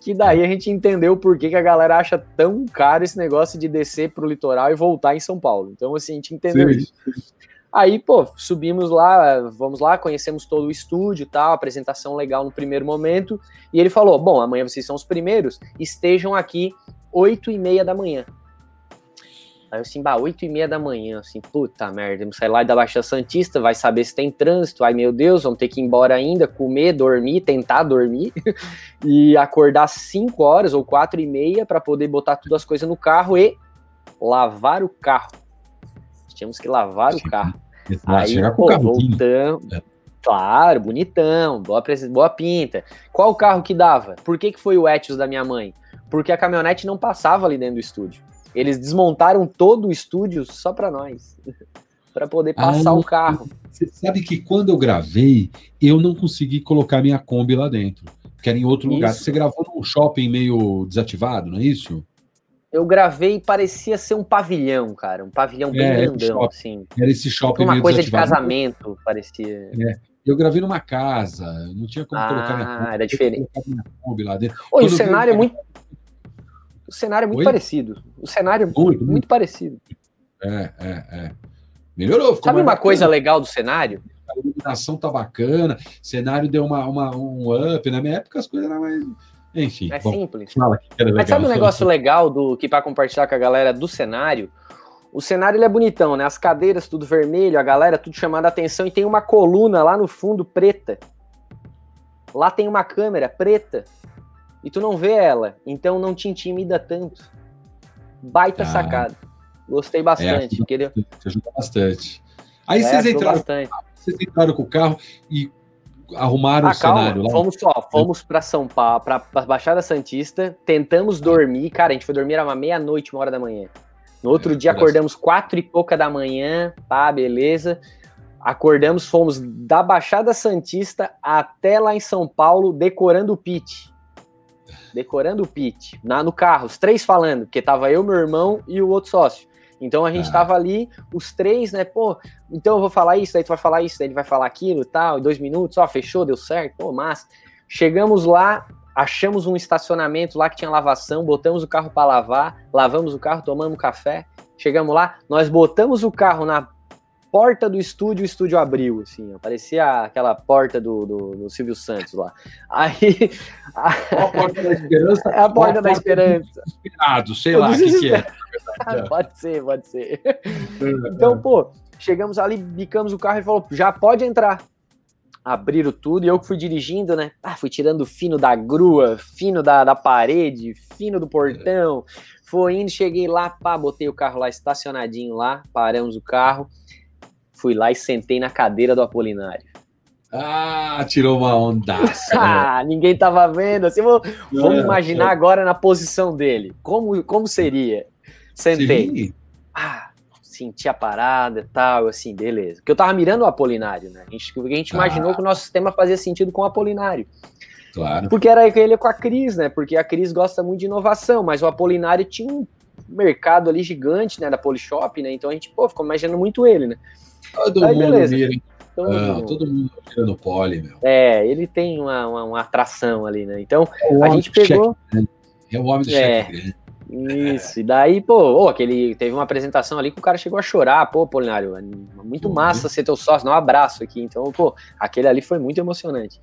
Que daí a gente entendeu por que, que a galera acha tão caro esse negócio de descer para o litoral e voltar em São Paulo. Então, assim, a gente entendeu Sim. isso. Aí, pô, subimos lá, vamos lá, conhecemos todo o estúdio tal, apresentação legal no primeiro momento. E ele falou: Bom, amanhã vocês são os primeiros, estejam aqui 8 e meia da manhã. Aí eu assim, bah, 8 e meia da manhã, assim, puta merda, vamos sair lá da Baixa Santista, vai saber se tem trânsito, ai meu Deus, vamos ter que ir embora ainda, comer, dormir, tentar dormir, e acordar 5 horas ou 4 e meia para poder botar todas as coisas no carro e lavar o carro. Tínhamos que lavar o carro. Aí, pô, voltamos. É. Claro, bonitão, boa, boa pinta. Qual o carro que dava? Por que, que foi o Etios da minha mãe? Porque a caminhonete não passava ali dentro do estúdio. Eles desmontaram todo o estúdio só para nós. para poder passar ah, o carro. Você sabe que quando eu gravei, eu não consegui colocar minha Kombi lá dentro, que era em outro isso. lugar. Você gravou num shopping meio desativado, não é isso? Eu gravei e parecia ser um pavilhão, cara. Um pavilhão bem é, grandão, assim. Era esse shopping Uma coisa de casamento, parecia. É. Eu gravei numa casa, não tinha como ah, colocar minha Kombi. era diferente. Minha Kombi lá dentro. Oi, o cenário é muito... O cenário é muito Oi? parecido. O cenário é muito, muito, muito parecido. É, é, é. Melhorou. Sabe uma bacana. coisa legal do cenário? A iluminação tá bacana, o cenário deu uma, uma, um up. Na minha época as coisas eram mais. Enfim. É bom, simples. Fala que Mas sabe um negócio legal do que para compartilhar com a galera do cenário? O cenário ele é bonitão, né? As cadeiras tudo vermelho, a galera tudo chamando a atenção e tem uma coluna lá no fundo preta. Lá tem uma câmera preta e tu não vê ela, então não te intimida tanto. Baita ah. sacada. Gostei bastante. É, queria... ajuda bastante. Aí é, vocês, entraram, bastante. vocês entraram com o carro e arrumaram ah, o calma, cenário lá. Fomos só, fomos para São Paulo, para Baixada Santista, tentamos dormir, cara, a gente foi dormir era meia-noite, uma hora da manhã. No outro é, dia acordamos quatro e pouca da manhã, tá, beleza. Acordamos, fomos da Baixada Santista até lá em São Paulo, decorando o pit. Decorando o pit, na, no carro, os três falando, porque tava eu, meu irmão e o outro sócio. Então a gente ah. tava ali, os três, né? Pô, então eu vou falar isso, aí tu vai falar isso, aí ele vai falar aquilo e tal, em dois minutos, ó, fechou, deu certo, pô, massa. Chegamos lá, achamos um estacionamento lá que tinha lavação, botamos o carro para lavar, lavamos o carro, tomamos café. Chegamos lá, nós botamos o carro na porta do estúdio, o estúdio abriu, assim, parecia aquela porta do, do, do Silvio Santos lá. Aí. A, a porta da esperança. É a porta da esperança. Sei lá o que, que é. pode ser, pode ser. Então, pô, chegamos ali, bicamos o carro e falou: já pode entrar. Abriram tudo e eu que fui dirigindo, né? Ah, fui tirando fino da grua, fino da, da parede, fino do portão. Foi indo, cheguei lá, pá, botei o carro lá estacionadinho lá, paramos o carro fui lá e sentei na cadeira do Apolinário. Ah, tirou uma ondaça. ah, ninguém tava vendo. Assim, vou, vamos imaginar agora na posição dele. Como, como seria? Sentei. Sim. Ah, senti a parada e tal, assim, beleza. Porque eu tava mirando o Apolinário, né? A gente, a gente ah. imaginou que o nosso sistema fazia sentido com o Apolinário. Claro. Porque era ele com a Cris, né? Porque a Cris gosta muito de inovação, mas o Apolinário tinha um mercado ali gigante, né? Da Polishop, né? Então a gente, pô, ficou imaginando muito ele, né? Todo Aí, mundo beleza. vira. Todo, ah, mundo. todo mundo vira no pole, meu. É, ele tem uma, uma, uma atração ali, né? Então, é a gente pegou. É o homem do é, cheque grande. Isso, e daí, pô, oh, aquele, teve uma apresentação ali que o cara chegou a chorar, pô, Polinário, é muito uhum. massa ser teu sócio, dá um abraço aqui, então, pô, aquele ali foi muito emocionante.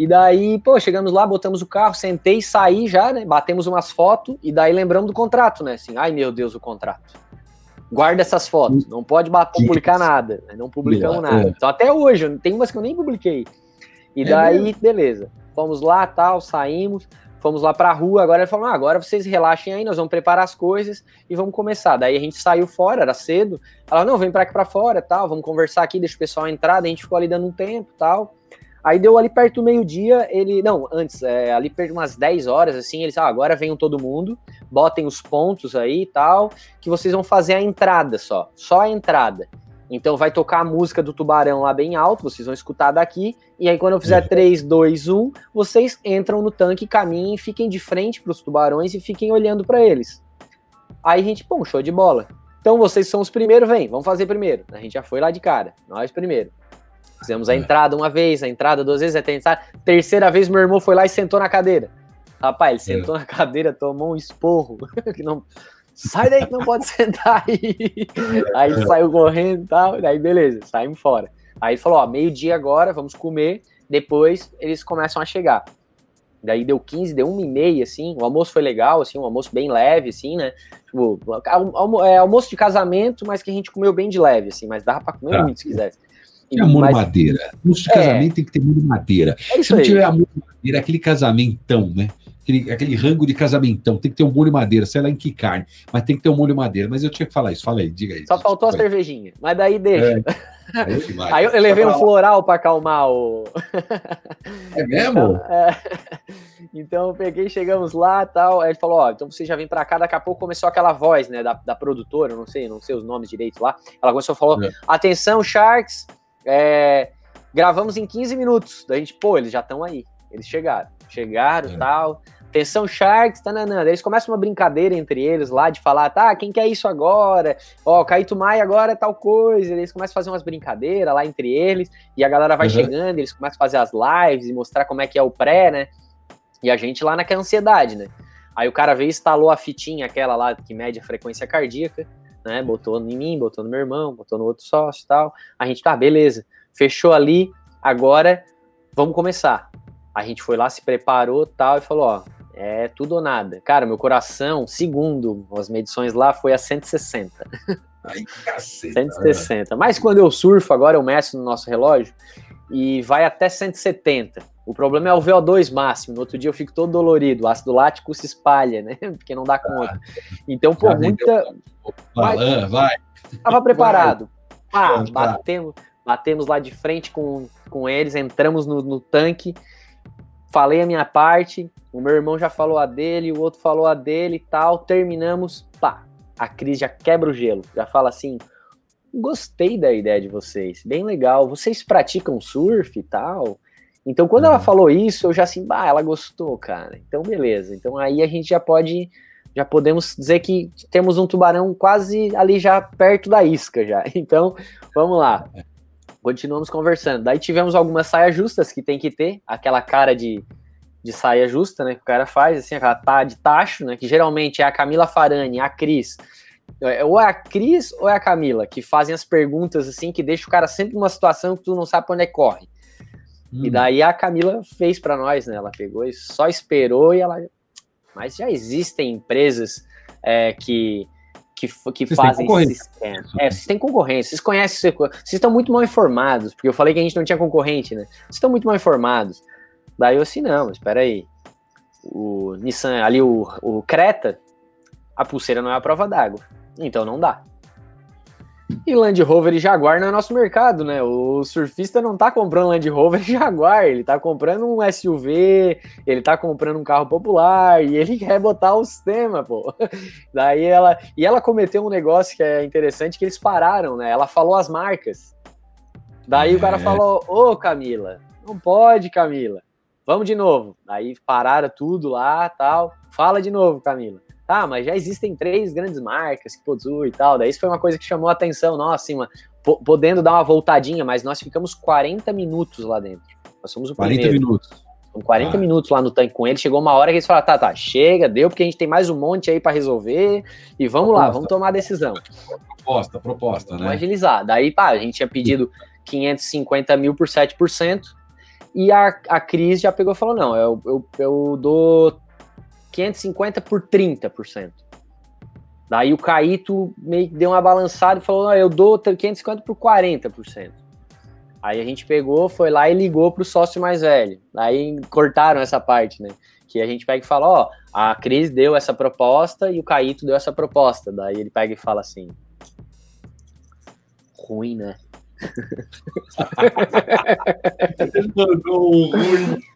E daí, pô, chegamos lá, botamos o carro, sentei, saí já, né, batemos umas fotos, e daí lembramos do contrato, né, assim, ai meu Deus, o contrato guarda essas fotos, não pode publicar nada, né? não publicamos nada. Então até hoje, tem umas que eu nem publiquei. E é daí, beleza, fomos lá, tal, saímos, fomos lá pra rua, agora ele falou, ah, agora vocês relaxem aí, nós vamos preparar as coisas e vamos começar. Daí a gente saiu fora, era cedo, ela, não, vem pra aqui pra fora, tal, vamos conversar aqui, deixa o pessoal entrar, daí a gente ficou ali dando um tempo, tal. Aí deu ali perto do meio-dia, ele. Não, antes, é, ali perto de umas 10 horas, assim, eles, ah, agora venham todo mundo, botem os pontos aí e tal, que vocês vão fazer a entrada só. Só a entrada. Então vai tocar a música do tubarão lá bem alto, vocês vão escutar daqui, e aí quando eu fizer 3, 2, 1, vocês entram no tanque, caminhem, fiquem de frente para os tubarões e fiquem olhando para eles. Aí a gente, pô, show de bola. Então vocês são os primeiros, vem, vamos fazer primeiro. A gente já foi lá de cara, nós primeiro. Fizemos a entrada uma vez, a entrada duas vezes, a entrada. Terceira vez, meu irmão foi lá e sentou na cadeira. Rapaz, ele sentou na cadeira, tomou um esporro. que não... Sai daí que não pode sentar aí. Aí é. saiu correndo e tal. Daí, beleza, saímos fora. Aí falou: ó, meio-dia agora, vamos comer. Depois eles começam a chegar. Daí deu 15, deu uma e meia, assim. O almoço foi legal, assim, um almoço bem leve, assim, né? Tipo, é, almoço de casamento, mas que a gente comeu bem de leve, assim, mas dava pra comer tá. muito se quisesse. Tem amor mas... madeira. No é. casamento tem que ter amor madeira. É Se não tiver amor madeira, é aquele casamentão, né? Aquele, aquele rango de casamentão. Tem que ter um molho madeira, sei lá em que carne, mas tem que ter um molho madeira. Mas eu tinha que falar isso. Fala aí, diga aí. Só faltou a cervejinha. Mas daí deixa. É. Aí eu levei um floral para acalmar o. É mesmo? Então, é... então eu peguei, chegamos lá tal. Aí ele falou: Ó, então você já vem para cá. Daqui a pouco começou aquela voz, né, da, da produtora, não sei, não sei os nomes direitos lá. Ela começou a falar: é. Atenção, Sharks, é... gravamos em 15 minutos. Daí a gente, pô, eles já estão aí. Eles chegaram. Chegaram é. tal. Atenção, Sharks, tananã. Eles começam uma brincadeira entre eles lá de falar, tá, quem quer isso agora? Ó, Caíto Maia agora é tal coisa. Eles começam a fazer umas brincadeiras lá entre eles, e a galera vai uhum. chegando, eles começam a fazer as lives e mostrar como é que é o pré, né? E a gente lá naquela ansiedade, né? Aí o cara veio e instalou a fitinha, aquela lá que mede a frequência cardíaca, né? Botou em mim, botou no meu irmão, botou no outro sócio e tal. A gente, tá, beleza. Fechou ali, agora vamos começar. A gente foi lá, se preparou tal, e falou, ó, é tudo ou nada. Cara, meu coração, segundo as medições lá, foi a 160. Ai, caceta. 160. Mas quando eu surfo, agora eu meço no nosso relógio, e vai até 170. O problema é o VO2 máximo. No outro dia eu fico todo dolorido. O ácido lático se espalha, né? Porque não dá conta. Então, pô, muita. Vai, vai. Tava preparado. Pá, batemos, batemos lá de frente com, com eles, entramos no, no tanque falei a minha parte, o meu irmão já falou a dele, o outro falou a dele e tal, terminamos, pá, a Cris já quebra o gelo, já fala assim, gostei da ideia de vocês, bem legal, vocês praticam surf e tal? Então, quando ela uhum. falou isso, eu já assim, bah, ela gostou, cara. Então, beleza. Então, aí a gente já pode, já podemos dizer que temos um tubarão quase ali já perto da isca já. Então, vamos lá. Continuamos conversando. Daí tivemos algumas saias justas que tem que ter, aquela cara de, de saia justa, né? Que o cara faz, assim, aquela tá de tacho, né? Que geralmente é a Camila Farani, a Cris. É, ou é a Cris ou é a Camila, que fazem as perguntas assim, que deixa o cara sempre numa situação que tu não sabe pra onde é que corre. Hum. E daí a Camila fez para nós, né? Ela pegou e só esperou e ela. Mas já existem empresas é, que que, que fazem esse sistema. É, vocês têm concorrência, vocês conhecem, vocês estão muito mal informados, porque eu falei que a gente não tinha concorrente, né? Vocês estão muito mal informados. Daí eu assim, não, espera aí. O Nissan, ali o, o Creta, a pulseira não é a prova d'água. Então não dá. E Land Rover e Jaguar não é nosso mercado, né? O surfista não tá comprando Land Rover e Jaguar, ele tá comprando um SUV, ele tá comprando um carro popular e ele quer botar o sistema, pô. Daí ela. E ela cometeu um negócio que é interessante que eles pararam, né? Ela falou as marcas. Daí é. o cara é. falou: Ô Camila, não pode, Camila. Vamos de novo. Daí pararam tudo lá tal. Fala de novo, Camila tá, mas já existem três grandes marcas que produzem e tal. Daí isso foi uma coisa que chamou a atenção, nossa, assim, uma, podendo dar uma voltadinha, mas nós ficamos 40 minutos lá dentro. Nós somos o 40 primeiro. minutos. Ficamos 40 ah. minutos lá no tanque com ele. Chegou uma hora que eles falaram: tá, tá, chega, deu, porque a gente tem mais um monte aí para resolver e vamos proposta. lá, vamos tomar a decisão. Proposta, proposta, né? Vamos agilizar. Daí, pá, a gente tinha pedido 550 mil por 7%. E a, a Cris já pegou e falou: não, eu, eu, eu dou 550 por 30%. Daí o Caíto meio que deu uma balançada e falou: eu dou 550 por 40%. Aí a gente pegou, foi lá e ligou pro sócio mais velho. Aí cortaram essa parte, né? Que a gente pega e fala: ó, a Cris deu essa proposta e o Caíto deu essa proposta. Daí ele pega e fala assim: ruim, né?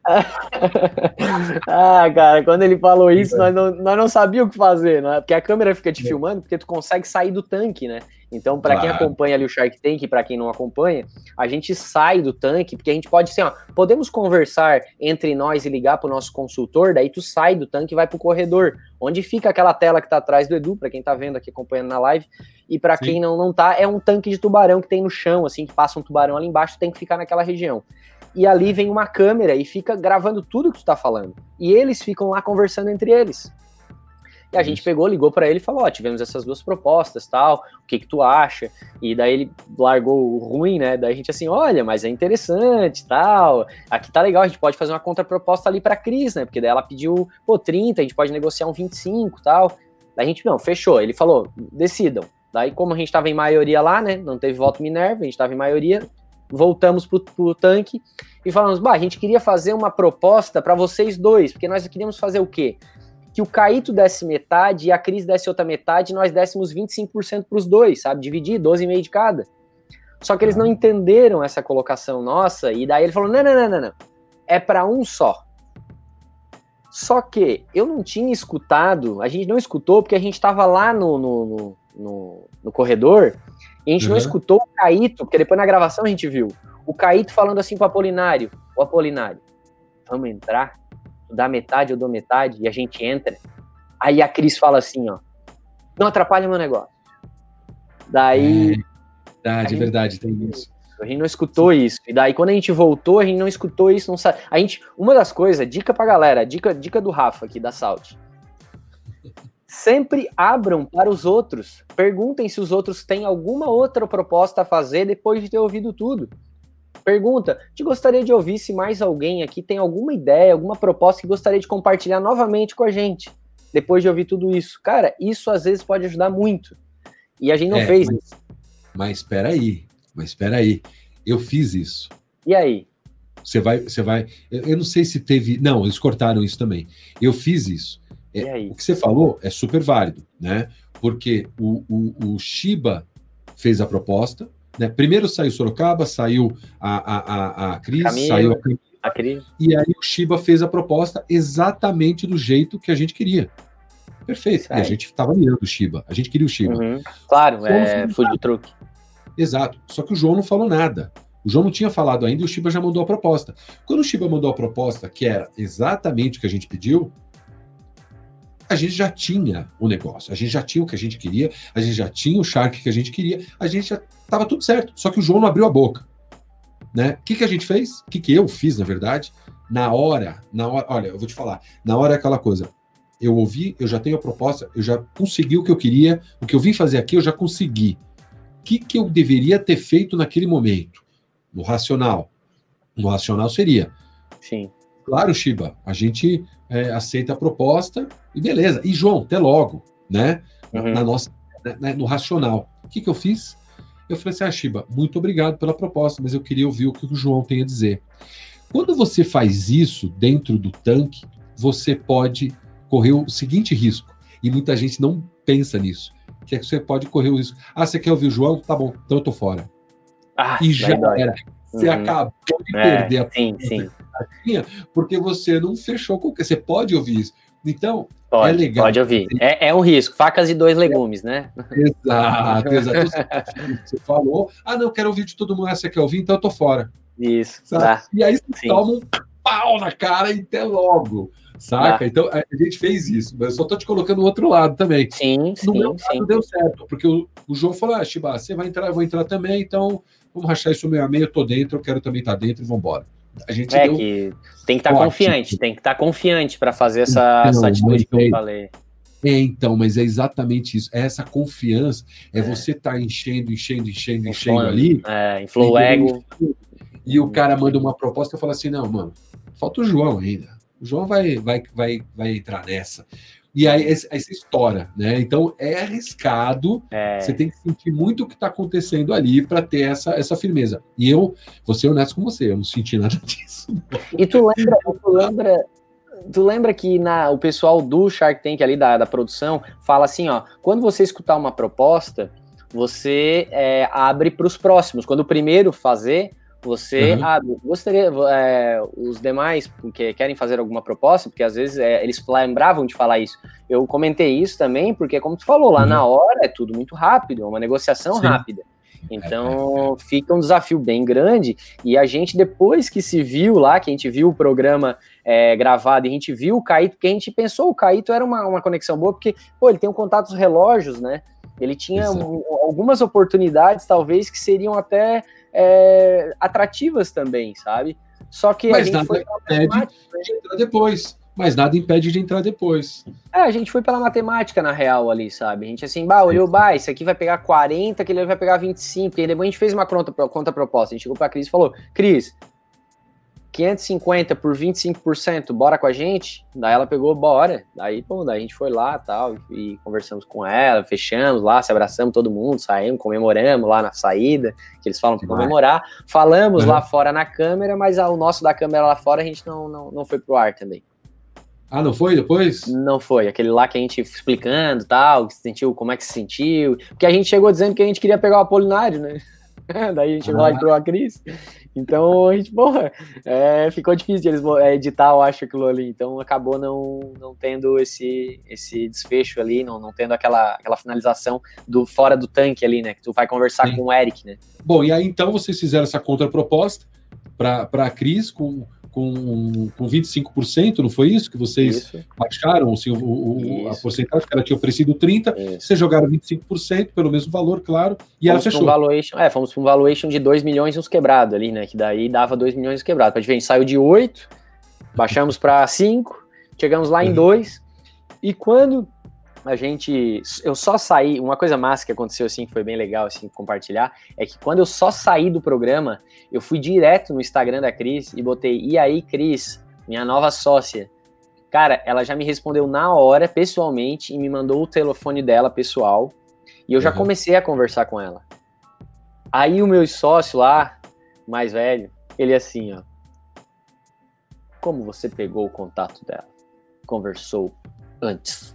ah, cara, quando ele falou isso, nós não, nós não sabíamos o que fazer, né? Porque a câmera fica te filmando, porque tu consegue sair do tanque, né? Então, para claro. quem acompanha ali o Shark Tank, para quem não acompanha, a gente sai do tanque, porque a gente pode, assim, ó, podemos conversar entre nós e ligar pro nosso consultor, daí tu sai do tanque e vai pro corredor, onde fica aquela tela que tá atrás do Edu, para quem tá vendo aqui acompanhando na live, e para quem não não tá, é um tanque de tubarão que tem no chão, assim, que passa um tubarão ali embaixo, tem que ficar naquela região. E ali vem uma câmera e fica gravando tudo que tu tá falando. E eles ficam lá conversando entre eles. E a gente pegou, ligou para ele e falou: Ó, tivemos essas duas propostas, tal, o que que tu acha? E daí ele largou o ruim, né? Daí a gente assim: olha, mas é interessante, tal, aqui tá legal, a gente pode fazer uma contraproposta ali pra Cris, né? Porque daí ela pediu, pô, 30, a gente pode negociar um 25 tal. Daí a gente, não, fechou. Ele falou: decidam. Daí, como a gente tava em maioria lá, né? Não teve voto Minerva, a gente tava em maioria, voltamos pro, pro tanque e falamos: bah, a gente queria fazer uma proposta para vocês dois, porque nós queríamos fazer o quê? Que o Caíto desse metade e a Cris desse outra metade, nós dessemos 25% para os dois, sabe? Dividir 12,5 de cada. Só que eles não entenderam essa colocação nossa, e daí ele falou: não, não, não, não, não. É para um só. Só que eu não tinha escutado, a gente não escutou porque a gente estava lá no, no, no, no, corredor e a gente uhum. não escutou o Caíto, porque depois na gravação a gente viu. O Caíto falando assim com o Apolinário: O Apolinário, vamos entrar? Dá metade, eu dou metade, e a gente entra. Aí a Cris fala assim: ó, não atrapalha meu negócio. Daí. É, verdade, verdade, tem isso. A gente não escutou Sim. isso. E daí, quando a gente voltou, a gente não escutou isso, não sabe. A gente, uma das coisas, dica pra galera, dica, dica do Rafa aqui da Salt. Sempre abram para os outros. Perguntem se os outros têm alguma outra proposta a fazer depois de ter ouvido tudo. Pergunta: te gostaria de ouvir se mais alguém aqui tem alguma ideia, alguma proposta que gostaria de compartilhar novamente com a gente, depois de ouvir tudo isso? Cara, isso às vezes pode ajudar muito. E a gente não é, fez mas, isso. Mas espera aí, mas espera aí. Eu fiz isso. E aí? Você vai, você vai. Eu não sei se teve. Não, eles cortaram isso também. Eu fiz isso. É, o que você falou é super válido, né? Porque o, o, o Shiba fez a proposta, né? Primeiro saiu Sorocaba, saiu a, a, a, a Cris, Camilo, saiu a, a Cris. E aí o Shiba fez a proposta exatamente do jeito que a gente queria. Perfeito. A gente estava mirando o Shiba. A gente queria o Shiba. Uhum. Claro, é food truck. Exato. Só que o João não falou nada. O João não tinha falado ainda e o Shiba já mandou a proposta. Quando o Shiba mandou a proposta, que era exatamente o que a gente pediu, a gente já tinha o negócio, a gente já tinha o que a gente queria, a gente já tinha o Shark que a gente queria, a gente já estava tudo certo. Só que o João não abriu a boca. Né? O que, que a gente fez? O que, que eu fiz, na verdade? Na hora, na hora, olha, eu vou te falar, na hora é aquela coisa. Eu ouvi, eu já tenho a proposta, eu já consegui o que eu queria, o que eu vim fazer aqui, eu já consegui. O que, que eu deveria ter feito naquele momento? No racional. No racional seria. Sim. Claro, Shiba, a gente é, aceita a proposta e beleza. E João, até logo, né? Uhum. Na nossa, né, no racional. O que, que eu fiz? Eu falei assim, ah, Shiba, muito obrigado pela proposta, mas eu queria ouvir o que o João tem a dizer. Quando você faz isso dentro do tanque, você pode correr o seguinte risco, e muita gente não pensa nisso, que é que você pode correr o risco. Ah, você quer ouvir o João? Tá bom, então eu tô fora. Ah, e já era. Você uhum. acabou de é, perder a sim, sim. Porque você não fechou com o que você pode ouvir isso. Então, é pode, é legal. Pode ouvir. É, é um risco. Facas e dois legumes, né? Exato, exato. Você falou, ah, não, quero ouvir de todo mundo, você quer ouvir, então eu tô fora. Isso. Tá. E aí você Sim. toma um pau na cara e até logo. Saca? Tá. Então a gente fez isso, mas eu só tô te colocando o outro lado também. Sim, no sim, meu sim. deu certo, porque o, o João falou: ah, Chiba, você vai entrar, eu vou entrar também, então vamos rachar isso meio a meio, eu tô dentro, eu quero também estar tá dentro e vambora. A gente é deu... que tem que estar tá confiante, tem que estar tá confiante para fazer essa, então, essa atitude que eu falei. É, então, mas é exatamente isso. É essa confiança, é, é. você estar tá enchendo, enchendo, enchendo, enchendo ali. É, inflou ego. E o cara manda uma proposta e fala assim: não, mano, falta o João ainda. O João vai, vai, vai, vai entrar nessa. E aí, aí você estoura, né? Então é arriscado. É. Você tem que sentir muito o que está acontecendo ali para ter essa, essa firmeza. E eu vou ser honesto com você, eu não senti nada disso. E tu lembra, tu lembra, tu lembra que na, o pessoal do Shark Tank ali da, da produção fala assim, ó, quando você escutar uma proposta, você é, abre para os próximos. Quando o primeiro fazer, você uhum. abre. Gostaria, é, os demais que querem fazer alguma proposta, porque às vezes é, eles lembravam de falar isso. Eu comentei isso também, porque como tu falou, lá uhum. na hora é tudo muito rápido, é uma negociação Sim. rápida. Então fica um desafio bem grande. E a gente, depois que se viu lá, que a gente viu o programa é, gravado e a gente viu o Caíto, porque a gente pensou o Caíto era uma, uma conexão boa, porque pô, ele tem um contato dos relógios, né? Ele tinha um, algumas oportunidades, talvez, que seriam até é, atrativas também, sabe? Só que Mas a gente foi impede de entrar depois. Mas nada impede de entrar depois. É, a gente foi pela matemática, na real, ali, sabe? A gente assim, bah, olhou, bah, esse aqui vai pegar 40, aquele vai pegar 25. E depois a gente fez uma conta, conta proposta. A gente chegou pra Cris e falou, Cris, 550 por 25%, bora com a gente? Daí ela pegou, bora. Daí, pô, daí a gente foi lá tal, e conversamos com ela, fechamos lá, se abraçamos todo mundo, saímos, comemoramos lá na saída, que eles falam para comemorar. Falamos uhum. lá fora na câmera, mas o nosso da câmera lá fora a gente não, não, não foi pro ar também. Ah, não foi depois? Não foi. Aquele lá que a gente explicando tal, que sentiu, como é que se sentiu. Porque a gente chegou dizendo que a gente queria pegar o Apolinário, né? Daí a gente ah. lá entrou a Cris. Então, a gente, porra, é, ficou difícil de eles é, editar, eu acho, aquilo ali. Então, acabou não, não tendo esse, esse desfecho ali, não, não tendo aquela, aquela finalização do fora do tanque ali, né? Que tu vai conversar Sim. com o Eric, né? Bom, e aí então vocês fizeram essa contraproposta para a Cris com com, com 25%, não foi isso que vocês isso. baixaram assim, o, o a porcentagem, que ela tinha oferecido 30%, isso. vocês jogaram 25% pelo mesmo valor, claro, e fomos ela fechou. Um valuation, é, fomos para um valuation de 2 milhões e uns quebrados ali, né, que daí dava 2 milhões e quebrados. A gente saiu de 8, baixamos para 5, chegamos lá em 2, uhum. e quando a gente. Eu só saí. Uma coisa massa que aconteceu assim, que foi bem legal assim, compartilhar, é que quando eu só saí do programa, eu fui direto no Instagram da Cris e botei: E aí, Cris, minha nova sócia. Cara, ela já me respondeu na hora, pessoalmente, e me mandou o telefone dela pessoal. E eu já uhum. comecei a conversar com ela. Aí o meu sócio lá, mais velho, ele assim, ó. Como você pegou o contato dela? Conversou antes.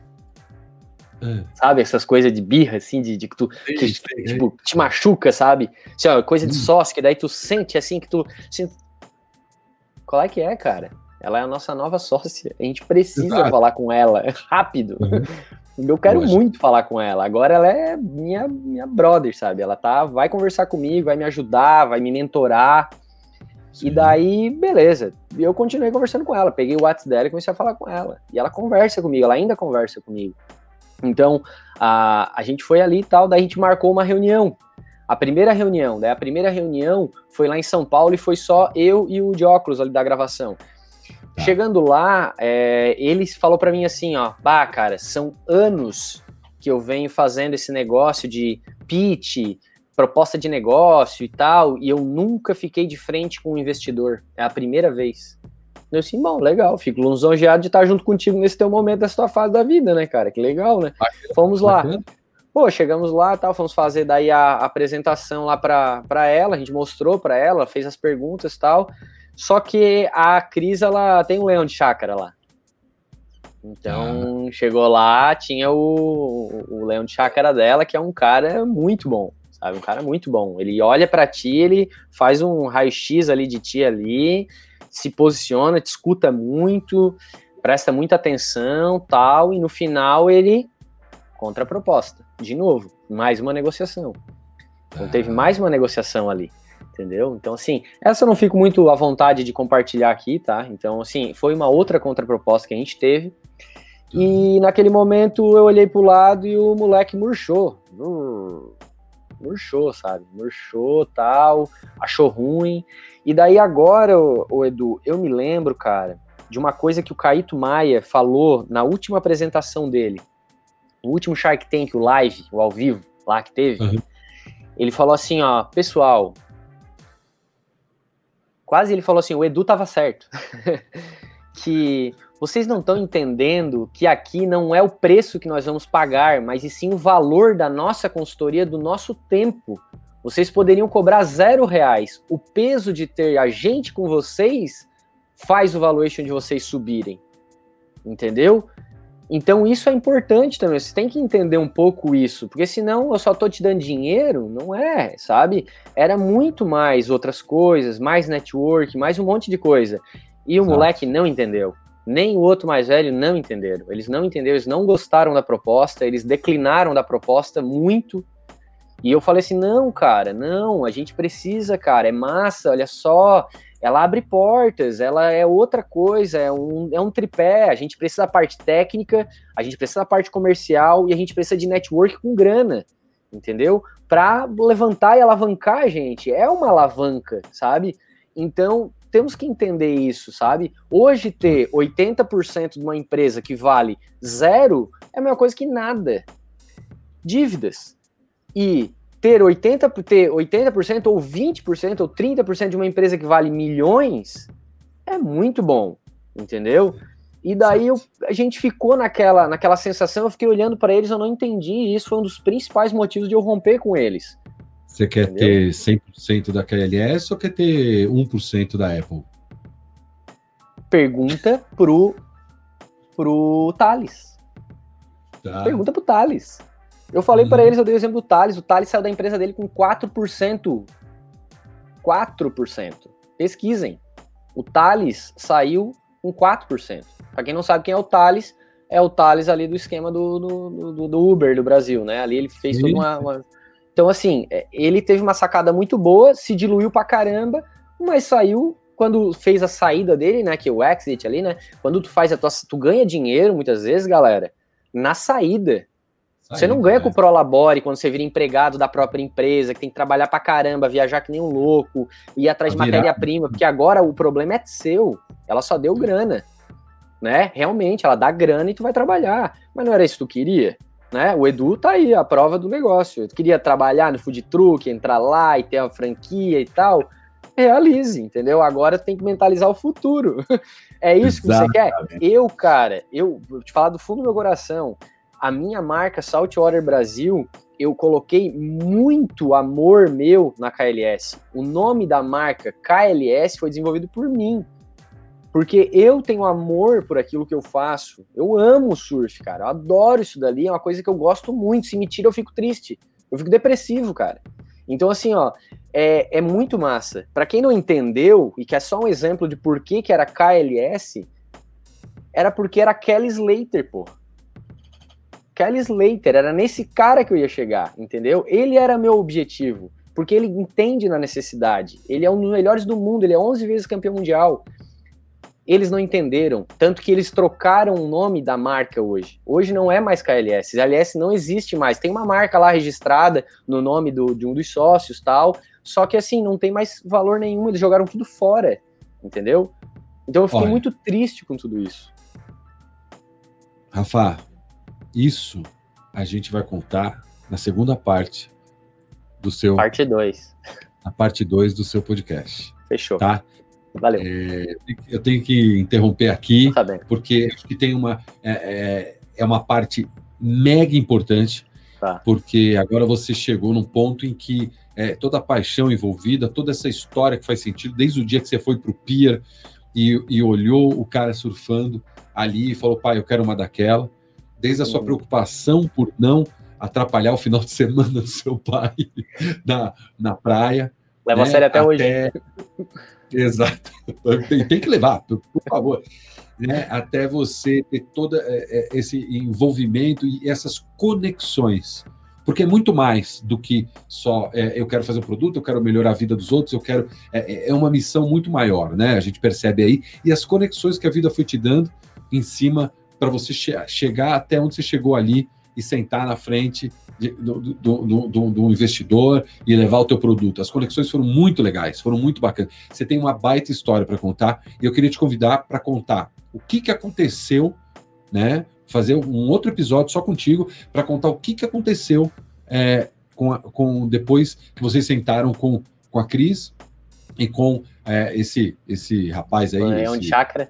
É. Sabe, essas coisas de birra, assim, de, de que tu que, tipo, te machuca, sabe? Assim, ó, coisa de hum. sócio, que daí tu sente assim que tu. Assim, qual é que é, cara? Ela é a nossa nova sócia. A gente precisa Exato. falar com ela rápido. Eu quero muito falar com ela. Agora ela é minha, minha brother, sabe? Ela tá, vai conversar comigo, vai me ajudar, vai me mentorar. Sim. E daí, beleza. E eu continuei conversando com ela. Peguei o WhatsApp dela e comecei a falar com ela. E ela conversa comigo, ela ainda conversa comigo. Então, a, a gente foi ali e tal, daí a gente marcou uma reunião. A primeira reunião, daí a primeira reunião foi lá em São Paulo e foi só eu e o de óculos ali da gravação. Tá. Chegando lá, é, ele falou para mim assim, ó, bah, cara, são anos que eu venho fazendo esse negócio de pitch, proposta de negócio e tal, e eu nunca fiquei de frente com um investidor. É a primeira vez. Eu assim, bom, legal, fico lisonjeado de estar junto contigo nesse teu momento, dessa tua fase da vida, né, cara? Que legal, né? Fomos lá. Pô, chegamos lá, tal, fomos fazer daí a, apresentação lá para ela, a gente mostrou para ela, fez as perguntas tal. Só que a Cris, ela tem um leão de chácara lá. Então, ah. chegou lá, tinha o, o leão de chácara dela, que é um cara muito bom, sabe? Um cara muito bom. Ele olha para ti, ele faz um raio-x ali de ti ali, se posiciona, te escuta muito, presta muita atenção, tal, e no final ele contra a proposta. De novo, mais uma negociação. Então teve mais uma negociação ali, entendeu? Então assim, essa eu não fico muito à vontade de compartilhar aqui, tá? Então assim, foi uma outra contraproposta que a gente teve. E naquele momento eu olhei pro lado e o moleque murchou. Murchou, sabe? Murchou, tal, achou ruim. E daí agora, o, Edu, eu me lembro, cara, de uma coisa que o Caíto Maia falou na última apresentação dele. No último Shark Tank, o live, o ao vivo, lá que teve. Uhum. Ele falou assim, ó, pessoal. Quase ele falou assim, o Edu tava certo. que vocês não estão entendendo que aqui não é o preço que nós vamos pagar, mas e sim o valor da nossa consultoria, do nosso tempo. Vocês poderiam cobrar zero reais. O peso de ter a gente com vocês faz o valuation de vocês subirem. Entendeu? Então isso é importante também. Você tem que entender um pouco isso, porque senão eu só tô te dando dinheiro, não é, sabe? Era muito mais outras coisas, mais network, mais um monte de coisa. E o Exato. moleque não entendeu. Nem o outro mais velho não entenderam. Eles não entenderam, eles não gostaram da proposta, eles declinaram da proposta muito e eu falei assim: não, cara, não, a gente precisa, cara, é massa, olha só, ela abre portas, ela é outra coisa, é um, é um tripé, a gente precisa da parte técnica, a gente precisa da parte comercial e a gente precisa de network com grana, entendeu? Para levantar e alavancar a gente, é uma alavanca, sabe? Então, temos que entender isso, sabe? Hoje ter 80% de uma empresa que vale zero é a mesma coisa que nada. Dívidas e ter 80%, ter 80% ou 20% ou 30% de uma empresa que vale milhões é muito bom, entendeu? E daí eu, a gente ficou naquela, naquela sensação, eu fiquei olhando para eles, eu não entendi, e isso foi um dos principais motivos de eu romper com eles. Você quer entendeu? ter 100% da KLS ou quer ter 1% da Apple? Pergunta pro, pro Thales. Tá. Pergunta pro Thales. Eu falei para uhum. eles, eu dei o exemplo do Thales, o Thales saiu da empresa dele com 4% 4%. Pesquisem. O Thales saiu com 4%. Para quem não sabe quem é o Thales, é o Thales ali do esquema do, do, do, do Uber do Brasil, né? Ali ele fez toda uma, uma, Então, assim, é, ele teve uma sacada muito boa, se diluiu pra caramba, mas saiu quando fez a saída dele, né? Que é o exit ali, né? Quando tu faz a tua. Tu ganha dinheiro muitas vezes, galera, na saída. Você não ganha com o Prolabore quando você vira empregado da própria empresa, que tem que trabalhar pra caramba, viajar que nem um louco, ir atrás de matéria-prima, porque agora o problema é seu. Ela só deu grana. Né? Realmente, ela dá grana e tu vai trabalhar. Mas não era isso que tu queria? Né? O Edu tá aí, a prova do negócio. Tu queria trabalhar no food truck, entrar lá e ter a franquia e tal. Realize, entendeu? Agora tem que mentalizar o futuro. é isso que Exatamente. você quer? Eu, cara, eu vou te falar do fundo do meu coração a minha marca Saltwater Brasil, eu coloquei muito amor meu na KLS. O nome da marca KLS foi desenvolvido por mim. Porque eu tenho amor por aquilo que eu faço. Eu amo surf, cara. Eu adoro isso dali. É uma coisa que eu gosto muito. Se me tira, eu fico triste. Eu fico depressivo, cara. Então, assim, ó, é, é muito massa. Para quem não entendeu, e que é só um exemplo de por que, que era KLS, era porque era Kelly Slater, pô. Kelly Slater, era nesse cara que eu ia chegar, entendeu? Ele era meu objetivo, porque ele entende na necessidade. Ele é um dos melhores do mundo, ele é 11 vezes campeão mundial. Eles não entenderam, tanto que eles trocaram o nome da marca hoje. Hoje não é mais KLS, KLS não existe mais. Tem uma marca lá registrada no nome do, de um dos sócios, tal. Só que assim, não tem mais valor nenhum, eles jogaram tudo fora, entendeu? Então eu fiquei Olha, muito triste com tudo isso. Rafa, isso a gente vai contar na segunda parte do seu. Parte 2. A parte 2 do seu podcast. Fechou. Tá? Valeu. É, eu tenho que interromper aqui, tá porque acho que tem uma. É, é, é uma parte mega importante, tá. porque agora você chegou num ponto em que é, toda a paixão envolvida, toda essa história que faz sentido, desde o dia que você foi para o Pier e, e olhou o cara surfando ali e falou, pai, eu quero uma daquela desde a sua preocupação por não atrapalhar o final de semana do seu pai na, na praia. Leva né? a sério até, até hoje. Exato. Tem, tem, que levar, por, favor. Né? Até você ter todo é, é, esse envolvimento e essas conexões. Porque é muito mais do que só é, eu quero fazer um produto, eu quero melhorar a vida dos outros, eu quero. É, é, é uma missão muito maior, né? A gente percebe aí. E as conexões que a vida foi te dando em cima para você che chegar até onde você chegou ali e sentar na frente de, do, do, do, do, investidor e levar o teu produto. As conexões foram muito legais, foram muito bacanas. Você tem uma baita história para contar e eu queria te convidar para contar o que, que aconteceu, né? Fazer um outro episódio só contigo para contar o que, que aconteceu é, com, a, com depois que vocês sentaram com, com a Cris e com é, esse esse rapaz aí. Leão esse, Chakra.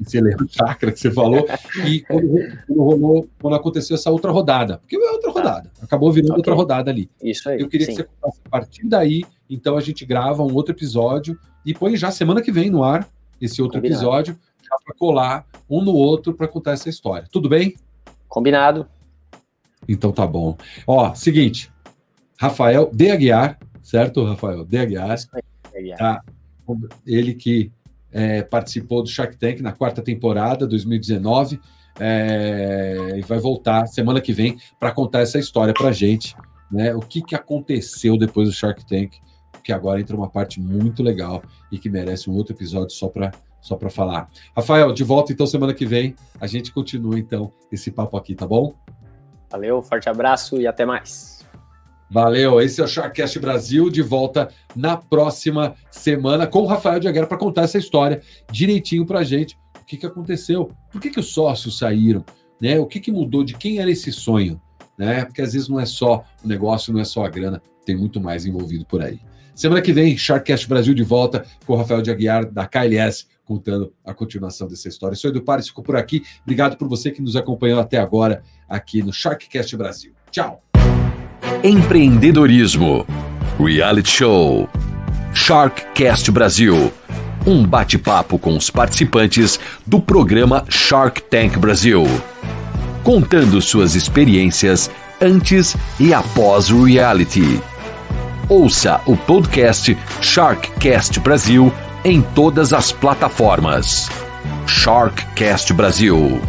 Esse Leão Chakra que você falou. e quando, quando, rolou, quando aconteceu essa outra rodada. Porque é outra tá. rodada. Acabou virando okay. outra rodada ali. Isso aí. Eu queria sim. que você contasse a partir daí. Então a gente grava um outro episódio e põe já semana que vem no ar esse outro Combinado. episódio para colar um no outro para contar essa história. Tudo bem? Combinado. Então tá bom. Ó, seguinte. Rafael de Aguiar, certo, Rafael? De Aguiar. Isso aí Tá? Ele que é, participou do Shark Tank na quarta temporada, 2019, é, e vai voltar semana que vem para contar essa história para gente, né? O que, que aconteceu depois do Shark Tank, que agora entra uma parte muito legal e que merece um outro episódio só para só para falar. Rafael, de volta então semana que vem, a gente continua então esse papo aqui, tá bom? Valeu, forte abraço e até mais. Valeu, esse é o Sharkcast Brasil, de volta na próxima semana com o Rafael de Aguera para contar essa história direitinho para a gente. O que, que aconteceu? Por que, que os sócios saíram? Né? O que, que mudou? De quem era esse sonho? Né? Porque às vezes não é só o negócio, não é só a grana, tem muito mais envolvido por aí. Semana que vem, Sharkcast Brasil de volta com o Rafael de Aguiar, da KLS, contando a continuação dessa história. Eu sou Edu Pares, ficou por aqui. Obrigado por você que nos acompanhou até agora aqui no Sharkcast Brasil. Tchau! Empreendedorismo, reality show, Sharkcast Brasil, um bate-papo com os participantes do programa Shark Tank Brasil, contando suas experiências antes e após o reality. Ouça o podcast Sharkcast Brasil em todas as plataformas. Sharkcast Brasil.